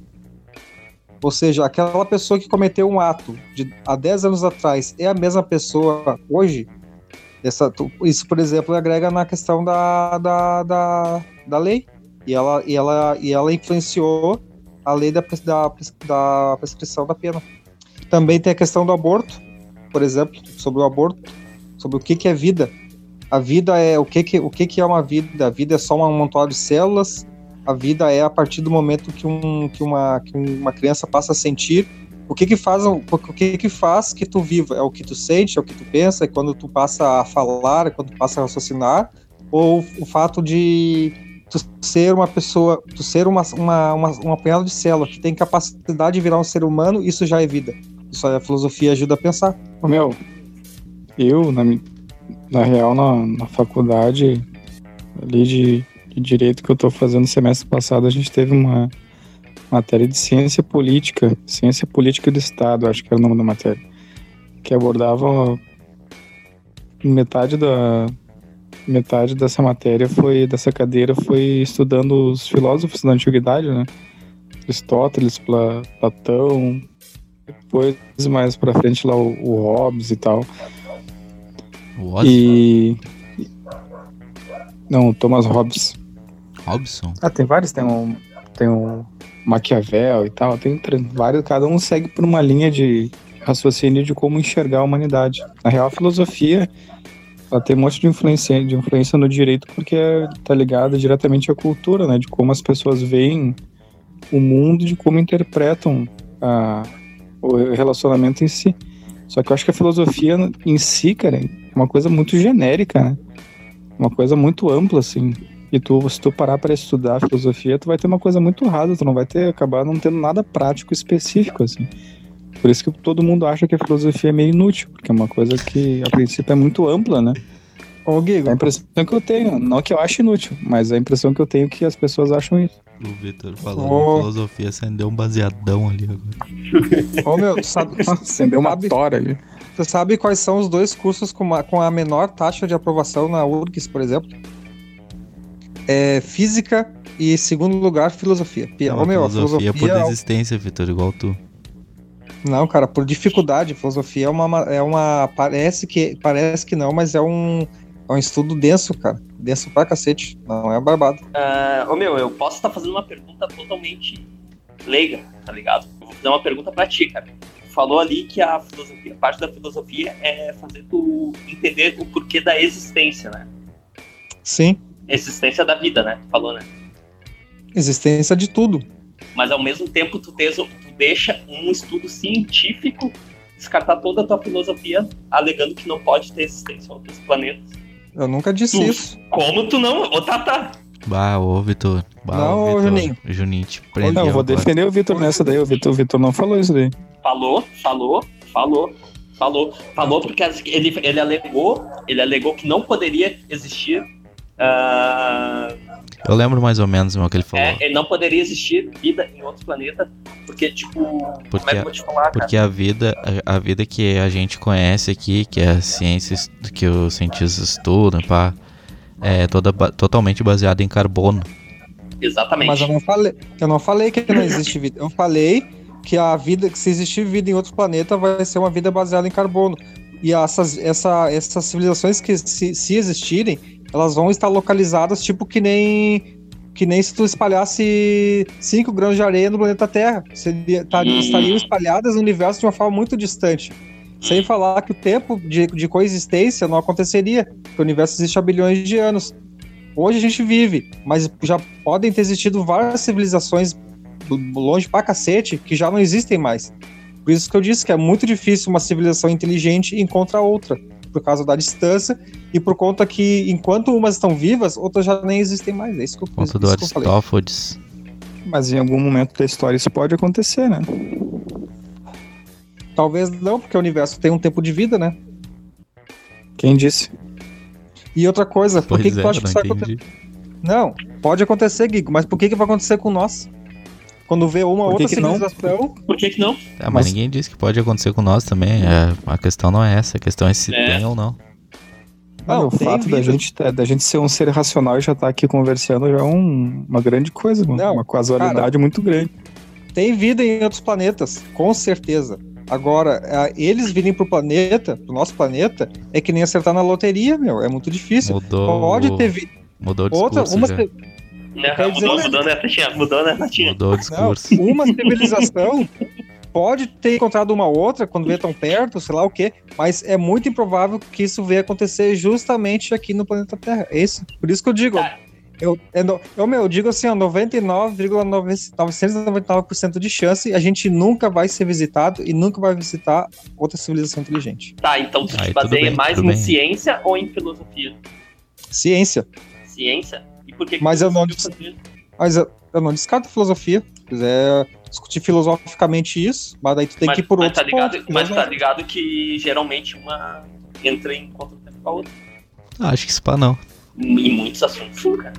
Ou seja, aquela pessoa que cometeu um ato de, há 10 anos atrás é a mesma pessoa hoje? Essa, isso, por exemplo, agrega na questão da, da, da, da lei. E ela, e, ela, e ela influenciou a lei da, da, da prescrição da pena. Também tem a questão do aborto, por exemplo, sobre o aborto, sobre o que, que é vida. A vida é o que, que, o que, que é uma vida? A vida é só uma montão de células. A vida é a partir do momento que, um, que, uma, que uma criança passa a sentir. O que que faz o que que faz que tu viva? É o que tu sente, é o que tu pensa, é quando tu passa a falar, é quando tu passa a raciocinar, ou o fato de tu ser uma pessoa, tu ser uma, uma, uma, um apanhado de célula que tem capacidade de virar um ser humano, isso já é vida. Isso a filosofia ajuda a pensar. Ô, meu, eu, na, na real, na, na faculdade ali de, de Direito que eu tô fazendo semestre passado, a gente teve uma matéria de ciência política, ciência política do Estado, acho que era o nome da matéria, que abordava metade da, metade dessa matéria foi dessa cadeira foi estudando os filósofos da antiguidade, né? Aristóteles, Pla, Platão, depois mais para frente lá o, o, Hobbes e tal. O e não, Thomas Hobbes. Hobson. Ah, tem vários, tem um tem um Maquiavel e tal, tem vários, cada um segue por uma linha de raciocínio de como enxergar a humanidade. Na real, a filosofia ela tem um monte de influência, de influência no direito porque tá ligada diretamente à cultura, né? De como as pessoas veem o mundo, de como interpretam a, o relacionamento em si. Só que eu acho que a filosofia em si, cara, é uma coisa muito genérica, né? Uma coisa muito ampla, assim. E tu, se tu parar para estudar filosofia, tu vai ter uma coisa muito rasa, tu não vai ter, acabar não tendo nada prático específico, assim. Por isso que todo mundo acha que a filosofia é meio inútil, porque é uma coisa que a princípio é muito ampla, né? Ô, Guigo, a impressão que eu tenho, não que eu acho inútil, mas a impressão que eu tenho é que as pessoas acham isso. O Vitor falando oh. filosofia, acendeu um baseadão ali agora. Ô, meu, sabe, acendeu uma tora ali. Você sabe quais são os dois cursos com, a, com a menor taxa de aprovação na URGS, por exemplo? É física e, segundo lugar, filosofia. Não, Ô, meu, filosofia, filosofia por é desistência, Vitor, igual tu. Não, cara, por dificuldade. Filosofia é uma, é uma. Parece que, parece que não, mas é um, é um estudo denso, cara. Denso pra cacete. Não é barbado. Uh, ô meu, eu posso estar fazendo uma pergunta totalmente leiga, tá ligado? Eu vou fazer uma pergunta pra ti, cara. Tu falou ali que a filosofia, parte da filosofia é fazer tu entender o porquê da existência, né? Sim. Existência da vida, né? Tu falou, né? Existência de tudo. Mas ao mesmo tempo tu, tens, tu deixa um estudo científico descartar toda a tua filosofia, alegando que não pode ter existência em outros planetas. Eu nunca disse tu, isso. Como tu não? Ô, Tata! Bah, ô, Vitor. Bah, não, ô, Vitor. Juninho. Juninho, te prendeu. Não, eu vou defender o Vitor nessa daí. O Vitor, o Vitor não falou isso daí. Falou, falou, falou. Falou, falou porque ele, ele alegou, ele alegou que não poderia existir uh, eu lembro mais ou menos o que ele falou. É, não poderia existir vida em outros planetas, porque, tipo, porque, como é que eu vou te falar, Porque a vida, a, a, vida que a gente conhece aqui, que é a ciência que os cientistas estudam, pá, é toda, totalmente baseada em carbono. Exatamente. Mas eu não falei, eu não falei que não existe vida. Eu falei que a vida, que se existir vida em outro planeta, vai ser uma vida baseada em carbono. E essas, essa, essas civilizações que se, se existirem, elas vão estar localizadas tipo que nem que nem se tu espalhasse 5 grãos de areia no planeta Terra. Seria, tá, Hum. Estariam espalhadas no universo de uma forma muito distante. Sem falar que o tempo de, de coexistência não aconteceria, porque o universo existe há bilhões de anos. Hoje a gente vive, mas já podem ter existido várias civilizações longe pra cacete que já não existem mais. Por isso que eu disse que é muito difícil uma civilização inteligente encontrar outra, por causa da distância e por conta que enquanto umas estão vivas, outras já nem existem mais. É isso que eu, Ponto isso do que eu falei. Aristófanes. Mas em algum momento da história isso pode acontecer, né? Talvez não, porque o universo tem um tempo de vida, né? Quem disse? E outra coisa, por Pois que, que é, tu acha eu que isso vai acontecer? Não, pode acontecer, Gigo, mas por que, que vai acontecer com nós? Quando vê uma que outra que não? civilização, Por que que não? É, mas, Mas- ninguém disse que pode acontecer com nós também. É, a questão não é essa, a questão é se É. tem ou não. Ah, Não, o fato da gente, da gente ser um ser racional e já estar aqui conversando já é um- uma grande coisa, mano. Não, uma casualidade muito grande. tem vida em outros planetas, com certeza. Agora, eles virem pro planeta, pro nosso planeta, é que nem acertar na loteria, meu. É muito difícil. Mudou. Pode ter vida. Mudou o Outra, discurso. uma, já. Ci- Né, Quer dizer, mudou, né? mudou, né, Tatinha? Mudou, né, Tatinha? Mudou o não, discurso. uma civilização pode ter encontrado uma outra quando vê tão perto, sei lá o quê, mas é muito improvável que isso venha acontecer justamente aqui no planeta Terra. É isso. Por isso que eu digo. Tá. Eu, é eu, meu, eu digo assim, ó, 99,999% de chance a gente nunca vai ser visitado e nunca vai visitar outra civilização inteligente. Tá, então tu Aí, te tudo baseia bem, mais em bem. ciência ou em filosofia? Ciência. Ciência? E por que que Mas eu não filosofia? Mas eu, eu não descarto a filosofia. Se quiser discutir filosoficamente isso, mas daí tu tem Mas, que ir por mas outros tá ligado, pontos. mas tá filosóficos. ligado que geralmente uma entra em contra-tempo com a outra. Ah, acho que isso pá não. Em muitos assuntos, sim, cara.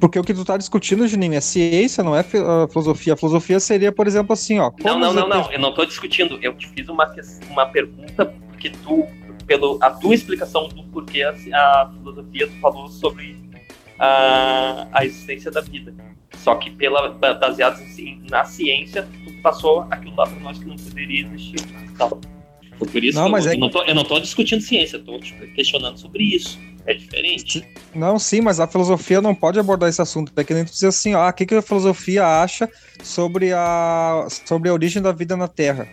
Porque o que tu tá discutindo, Juninho, é ciência, não é fi- filosofia. A filosofia seria, por exemplo, assim, ó. Não, não, não, não. Eu não tô discutindo. Eu te fiz uma, uma pergunta porque tu, pelo a tua explicação do porquê a, a filosofia tu falou sobre a, a existência da vida. Só que pela ba- baseado em- na ciência, passou aquilo lá pra nós que não poderia existir. Foi por isso Não, que mas eu, é eu não tô, eu não tô discutindo ciência, eu tô tipo, questionando sobre isso. É diferente. Não, sim, mas a filosofia não pode abordar esse assunto. É que nem tu dizer assim, ó, ah, o que, que a filosofia acha sobre a, sobre a origem da vida na Terra?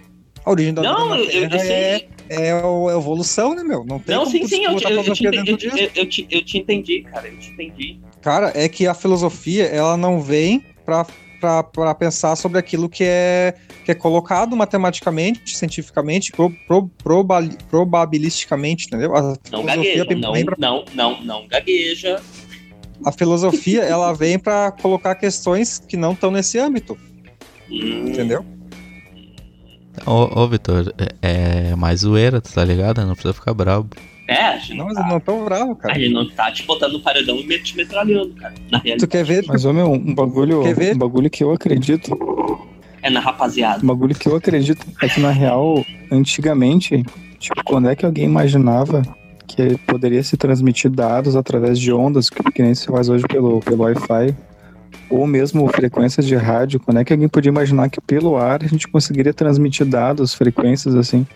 A origem da Não, vida eu, eu, é, sei. é a evolução, né, meu? Não tem Não, sim, sim, eu, te- eu, te entendi, eu, te- eu, te, entendi, cara. Eu te entendi. Cara, é que a filosofia, ela não vem pra, pra pensar sobre aquilo que é, que é colocado matematicamente, cientificamente, pro, pro, probali- probabilisticamente, entendeu? A Não gagueja, não, pra- não, não, não gagueja. a filosofia, ela vem pra colocar questões que não estão nesse âmbito, Hum, entendeu? Ô, ô Vitor, é, é mais zoeira, tu tá ligado? Não precisa ficar bravo. É, a gente Não, não, mas eu não tô bravo, a cara. gente não tá te botando no paredão e me- te metralhando, cara. Na Tu realidade, quer ver? Mas, ô meu, um bagulho, Quer ver? um bagulho que eu acredito, é na rapaziada. um bagulho que eu acredito é que, na real, antigamente, tipo, quando é que alguém imaginava que poderia se transmitir dados através de ondas, que, que nem se faz hoje pelo, pelo Wi-Fi, ou mesmo frequências de rádio, quando é que alguém podia imaginar que pelo ar a gente conseguiria transmitir dados, frequências assim?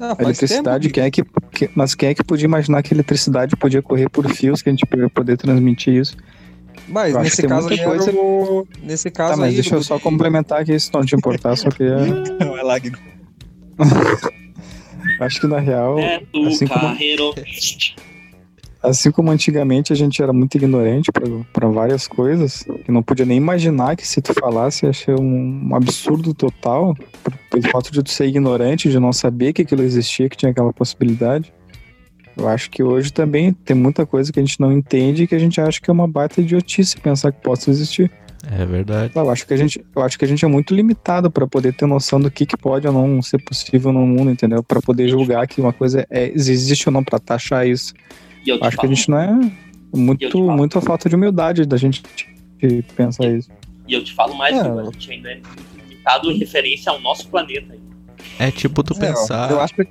Ah, eletricidade, tempo, quem é que, que- mas quem é que podia imaginar que a eletricidade podia correr por fios, que a gente ia poder transmitir isso? Mas nesse que caso coisa- o... Nesse caso Tá, mas aí... deixa eu só complementar aqui, se não te importar, só queria... Não, é lá, Guigo. Acho que na real, É tu, assim como-. Assim como antigamente a gente era muito ignorante para várias coisas, que não podia nem imaginar que se tu falasse ia ser um, absurdo total, pelo fato de tu ser ignorante, de não saber que aquilo existia, que tinha aquela possibilidade. Eu acho que hoje também tem muita coisa que a gente não entende e que a gente acha que é uma baita idiotice pensar que possa existir. É verdade. Eu acho que a gente, eu acho que a gente é muito limitado para poder ter noção do que, que pode ou não ser possível no mundo, entendeu? Para poder julgar que uma coisa é, existe ou não, para taxar isso. E Acho que a falo, gente não é muito, falo. muito a falta de humildade da gente de pensar isso. e eu te falo mais, É. que a gente ainda é limitado em referência ao nosso planeta. É tipo tu É, pensar. eu, acho, que-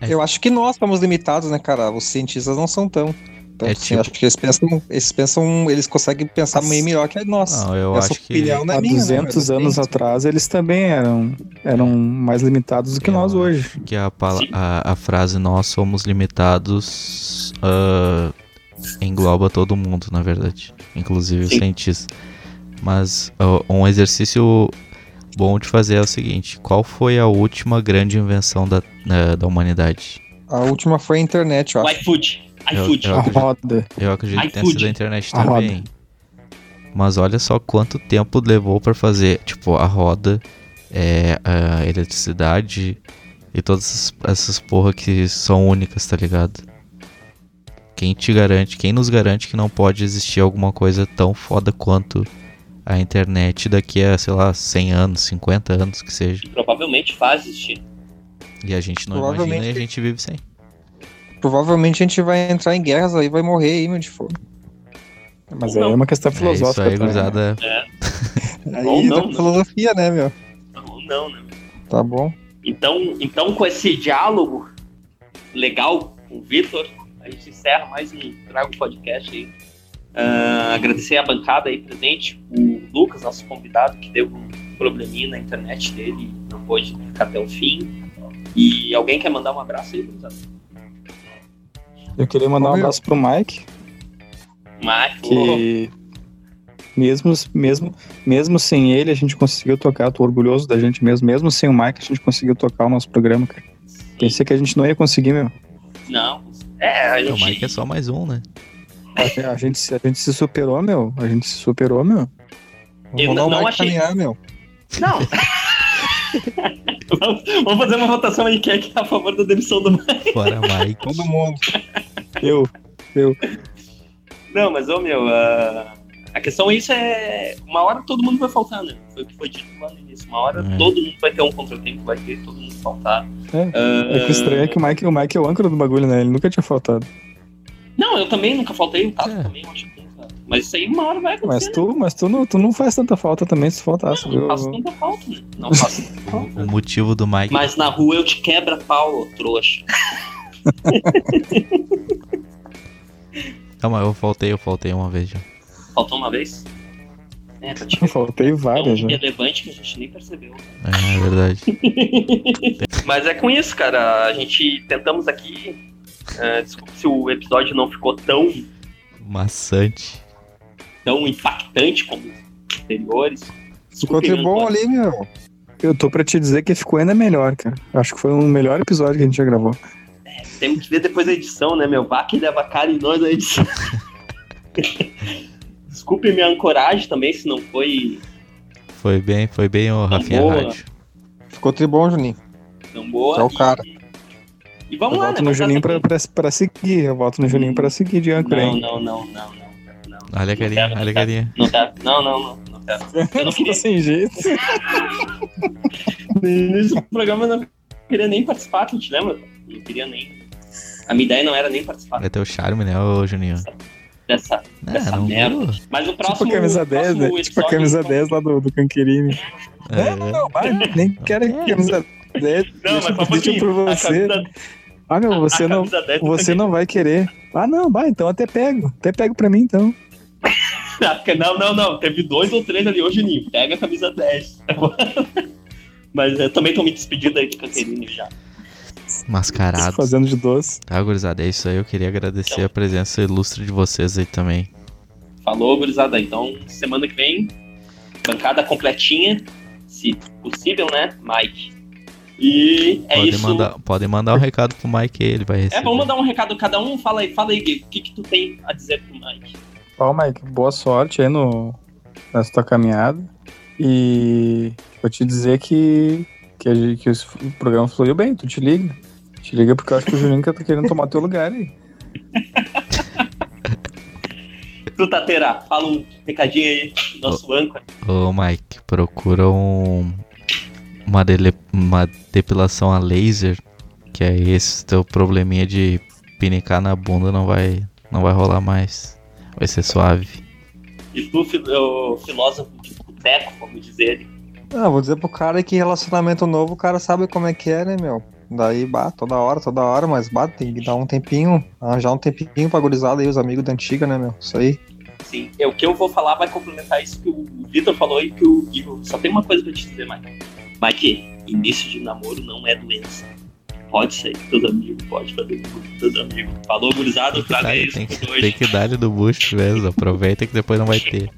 É. eu acho que nós estamos limitados, né, cara? Os cientistas não são tão. Então, É assim, tipo- acho que eles pensam, eles pensam, eles conseguem pensar meio melhor que nós. Não, eu Essa acho que. é Há minha, né, 200 mas anos atrás eles também eram, eram mais limitados do que Eu nós hoje. que a, a, a frase nós somos limitados ah, engloba todo mundo, na verdade, inclusive os Sim. cientistas. Mas ó, um exercício bom de fazer é o seguinte: qual foi a última grande invenção da, eh, da humanidade? A última foi a internet, eu acho. iFood. Eu- eu acredito. roda. Eu acredito que tenha iFood. sido a internet A roda. também. Mas olha só quanto tempo levou pra fazer, tipo, a roda, é, a eletricidade e todas essas, essas porra que são únicas, tá ligado? Quem te garante, quem nos garante que não pode existir alguma coisa tão foda quanto a internet daqui a, sei lá, 100 anos, 50 anos que seja. Provavelmente faz existir. E a gente não imagina e a gente vive sem. Provavelmente a gente vai entrar em guerras aí, vai morrer aí, meu, de fome. Mas Ou aí é não. uma questão É isso filosófica. aí, também, né? gurizada. Aí Ou não, da né? filosofia, né, meu? Ou não, né? Tá bom. Então, então, com esse diálogo legal com o Vitor, a gente encerra mais um Trago Podcast aí. Ah, agradecer a bancada aí presente, o Lucas, nosso convidado, que deu um probleminha na internet dele e não pôde ficar até o fim. E alguém quer mandar um abraço aí, gurizada? Eu queria mandar um abraço pro Mike, Marco, que mesmo, mesmo, mesmo sem ele a gente conseguiu tocar, tô orgulhoso da gente mesmo, mesmo sem o Mike a gente conseguiu tocar o nosso programa, cara. Pensei que a gente não ia conseguir, meu. não. É, a O gente. Mike é só mais um, né? A, a gente, se- a gente se superou, meu. A gente se superou, meu. Vamos Eu mandar o não Mike achei- caminhar, meu. Não. vamos, vamos fazer uma votação aí. Quem é que é a favor da demissão do Mike? Fora Mike. Todo mundo. Eu, Não, mas, ô meu, ah, a questão é isso é. Uma hora todo mundo vai faltar, né? Foi o que foi dito lá no início. Uma hora É. todo mundo vai ter um contratempo, vai ter todo mundo faltar. É, Ah, é que o estranho é que o Mike, o Mike é o âncora do bagulho, né? Ele nunca tinha faltado. Não, eu também nunca faltei, o Tato É. também, eu acho que. Mas isso aí uma hora vai Mas acontecer. tu, mas tu, não, tu não faz tanta falta também se faltasse, né? viu? Não faço tanta falta, né? Não faço tanta falta. O motivo do Mike. Mas na rua eu te quebra pau, trouxa. Mas eu faltei, eu faltei uma vez já. Faltou uma vez? É, pra te Eu faltei tão várias, né? irrelevante que a gente nem percebeu. É, é verdade. Mas é com isso, cara. A gente tentamos aqui. é, desculpa se o episódio não ficou tão, Maçante. tão impactante como os anteriores. Ficou Desculpe, bom ali, meu. Eu tô pra te dizer que ficou ainda melhor, cara. Acho que foi o melhor episódio que a gente já gravou. Temos que ver depois a edição, né, meu? Vá que leva cara em nós na edição. Desculpe minha ancoragem também, se não foi Foi bem, foi bem o Rafinha boa. Rádio. Ficou tribom, Juninho. tão boa. É o e- cara. E vamos eu lá, voto né? no Juninho pra, pra, pra seguir. Eu voto no Juninho pra seguir de âncora, Não, não, não, não, não. não. Olha a Não carinha, quero, olha a não carinha. Não quero. Não, não, não. Não quero. Eu não queria. Sem jeito. No início do programa eu não queria nem participar, tu te lembra? Não queria nem. A minha ideia não era nem participar É teu charme, né, ô Juninho? dessa, É, dessa não merda. viu? Mas o Tipo próximo. a camisa 10, próximo né? Tipo a camisa então- 10 lá do, do Canquerini. É, Não, não, vai, nem quero a camisa 10. Não, deixa, mas só um deixa pouquinho. por A você. camisa- Ah, meu, você a não, camisa 10 do você não vai querer. Ah, não, vai, então até pego. Até pego pra mim, então. Não, não, não. Teve dois ou três ali hoje, Ninho. Pega a camisa 10. Mas eu também tô me despedindo aí do Canterini já. Mascarado. Fazendo de doce. Tá, gurizada, é isso aí. Eu queria agradecer Então. a presença ilustre de vocês aí também. Falou, gurizada. Então, semana que vem, bancada completinha, se possível, né, Mike? E é Podem isso. mandar, podem mandar um recado pro Mike aí, ele vai receber. É, vamos mandar um recado cada um. Fala aí, fala aí, Gui. O que, que tu tem a dizer pro Mike? Ó, Mike, boa sorte aí no, nessa tua caminhada. E vou te dizer que, que, que o programa fluiu bem, tu te liga. Te liga porque eu acho que o Juninho tá querendo tomar teu lugar aí. Tu, Tateira, fala um recadinho aí, nosso âncora. Ô Mike, procura um, uma, dele- uma depilação a laser, que aí esse teu probleminha de pinicar na bunda não vai, não vai rolar mais. Vai ser suave. E tu, o filósofo de boteco, vamos dizer. Ah, vou dizer pro cara que relacionamento novo, o cara sabe como é que é, né, meu? Daí, bah, toda hora, toda hora, mas bah, tem que dar um tempinho, arranjar um tempinho pra gurizada aí, os amigos da antiga, né, meu? Isso aí. Sim, é, o que eu vou falar vai complementar isso que o Vitor falou e que o Gui. Só tem uma coisa pra te dizer, Mike. Mike, início de namoro não é doença. Pode sair com teus amigos, pode fazer com teus amigos. Falou, gurizada, pra isso tem que dar do bucho mesmo. Aproveita que depois não vai ter.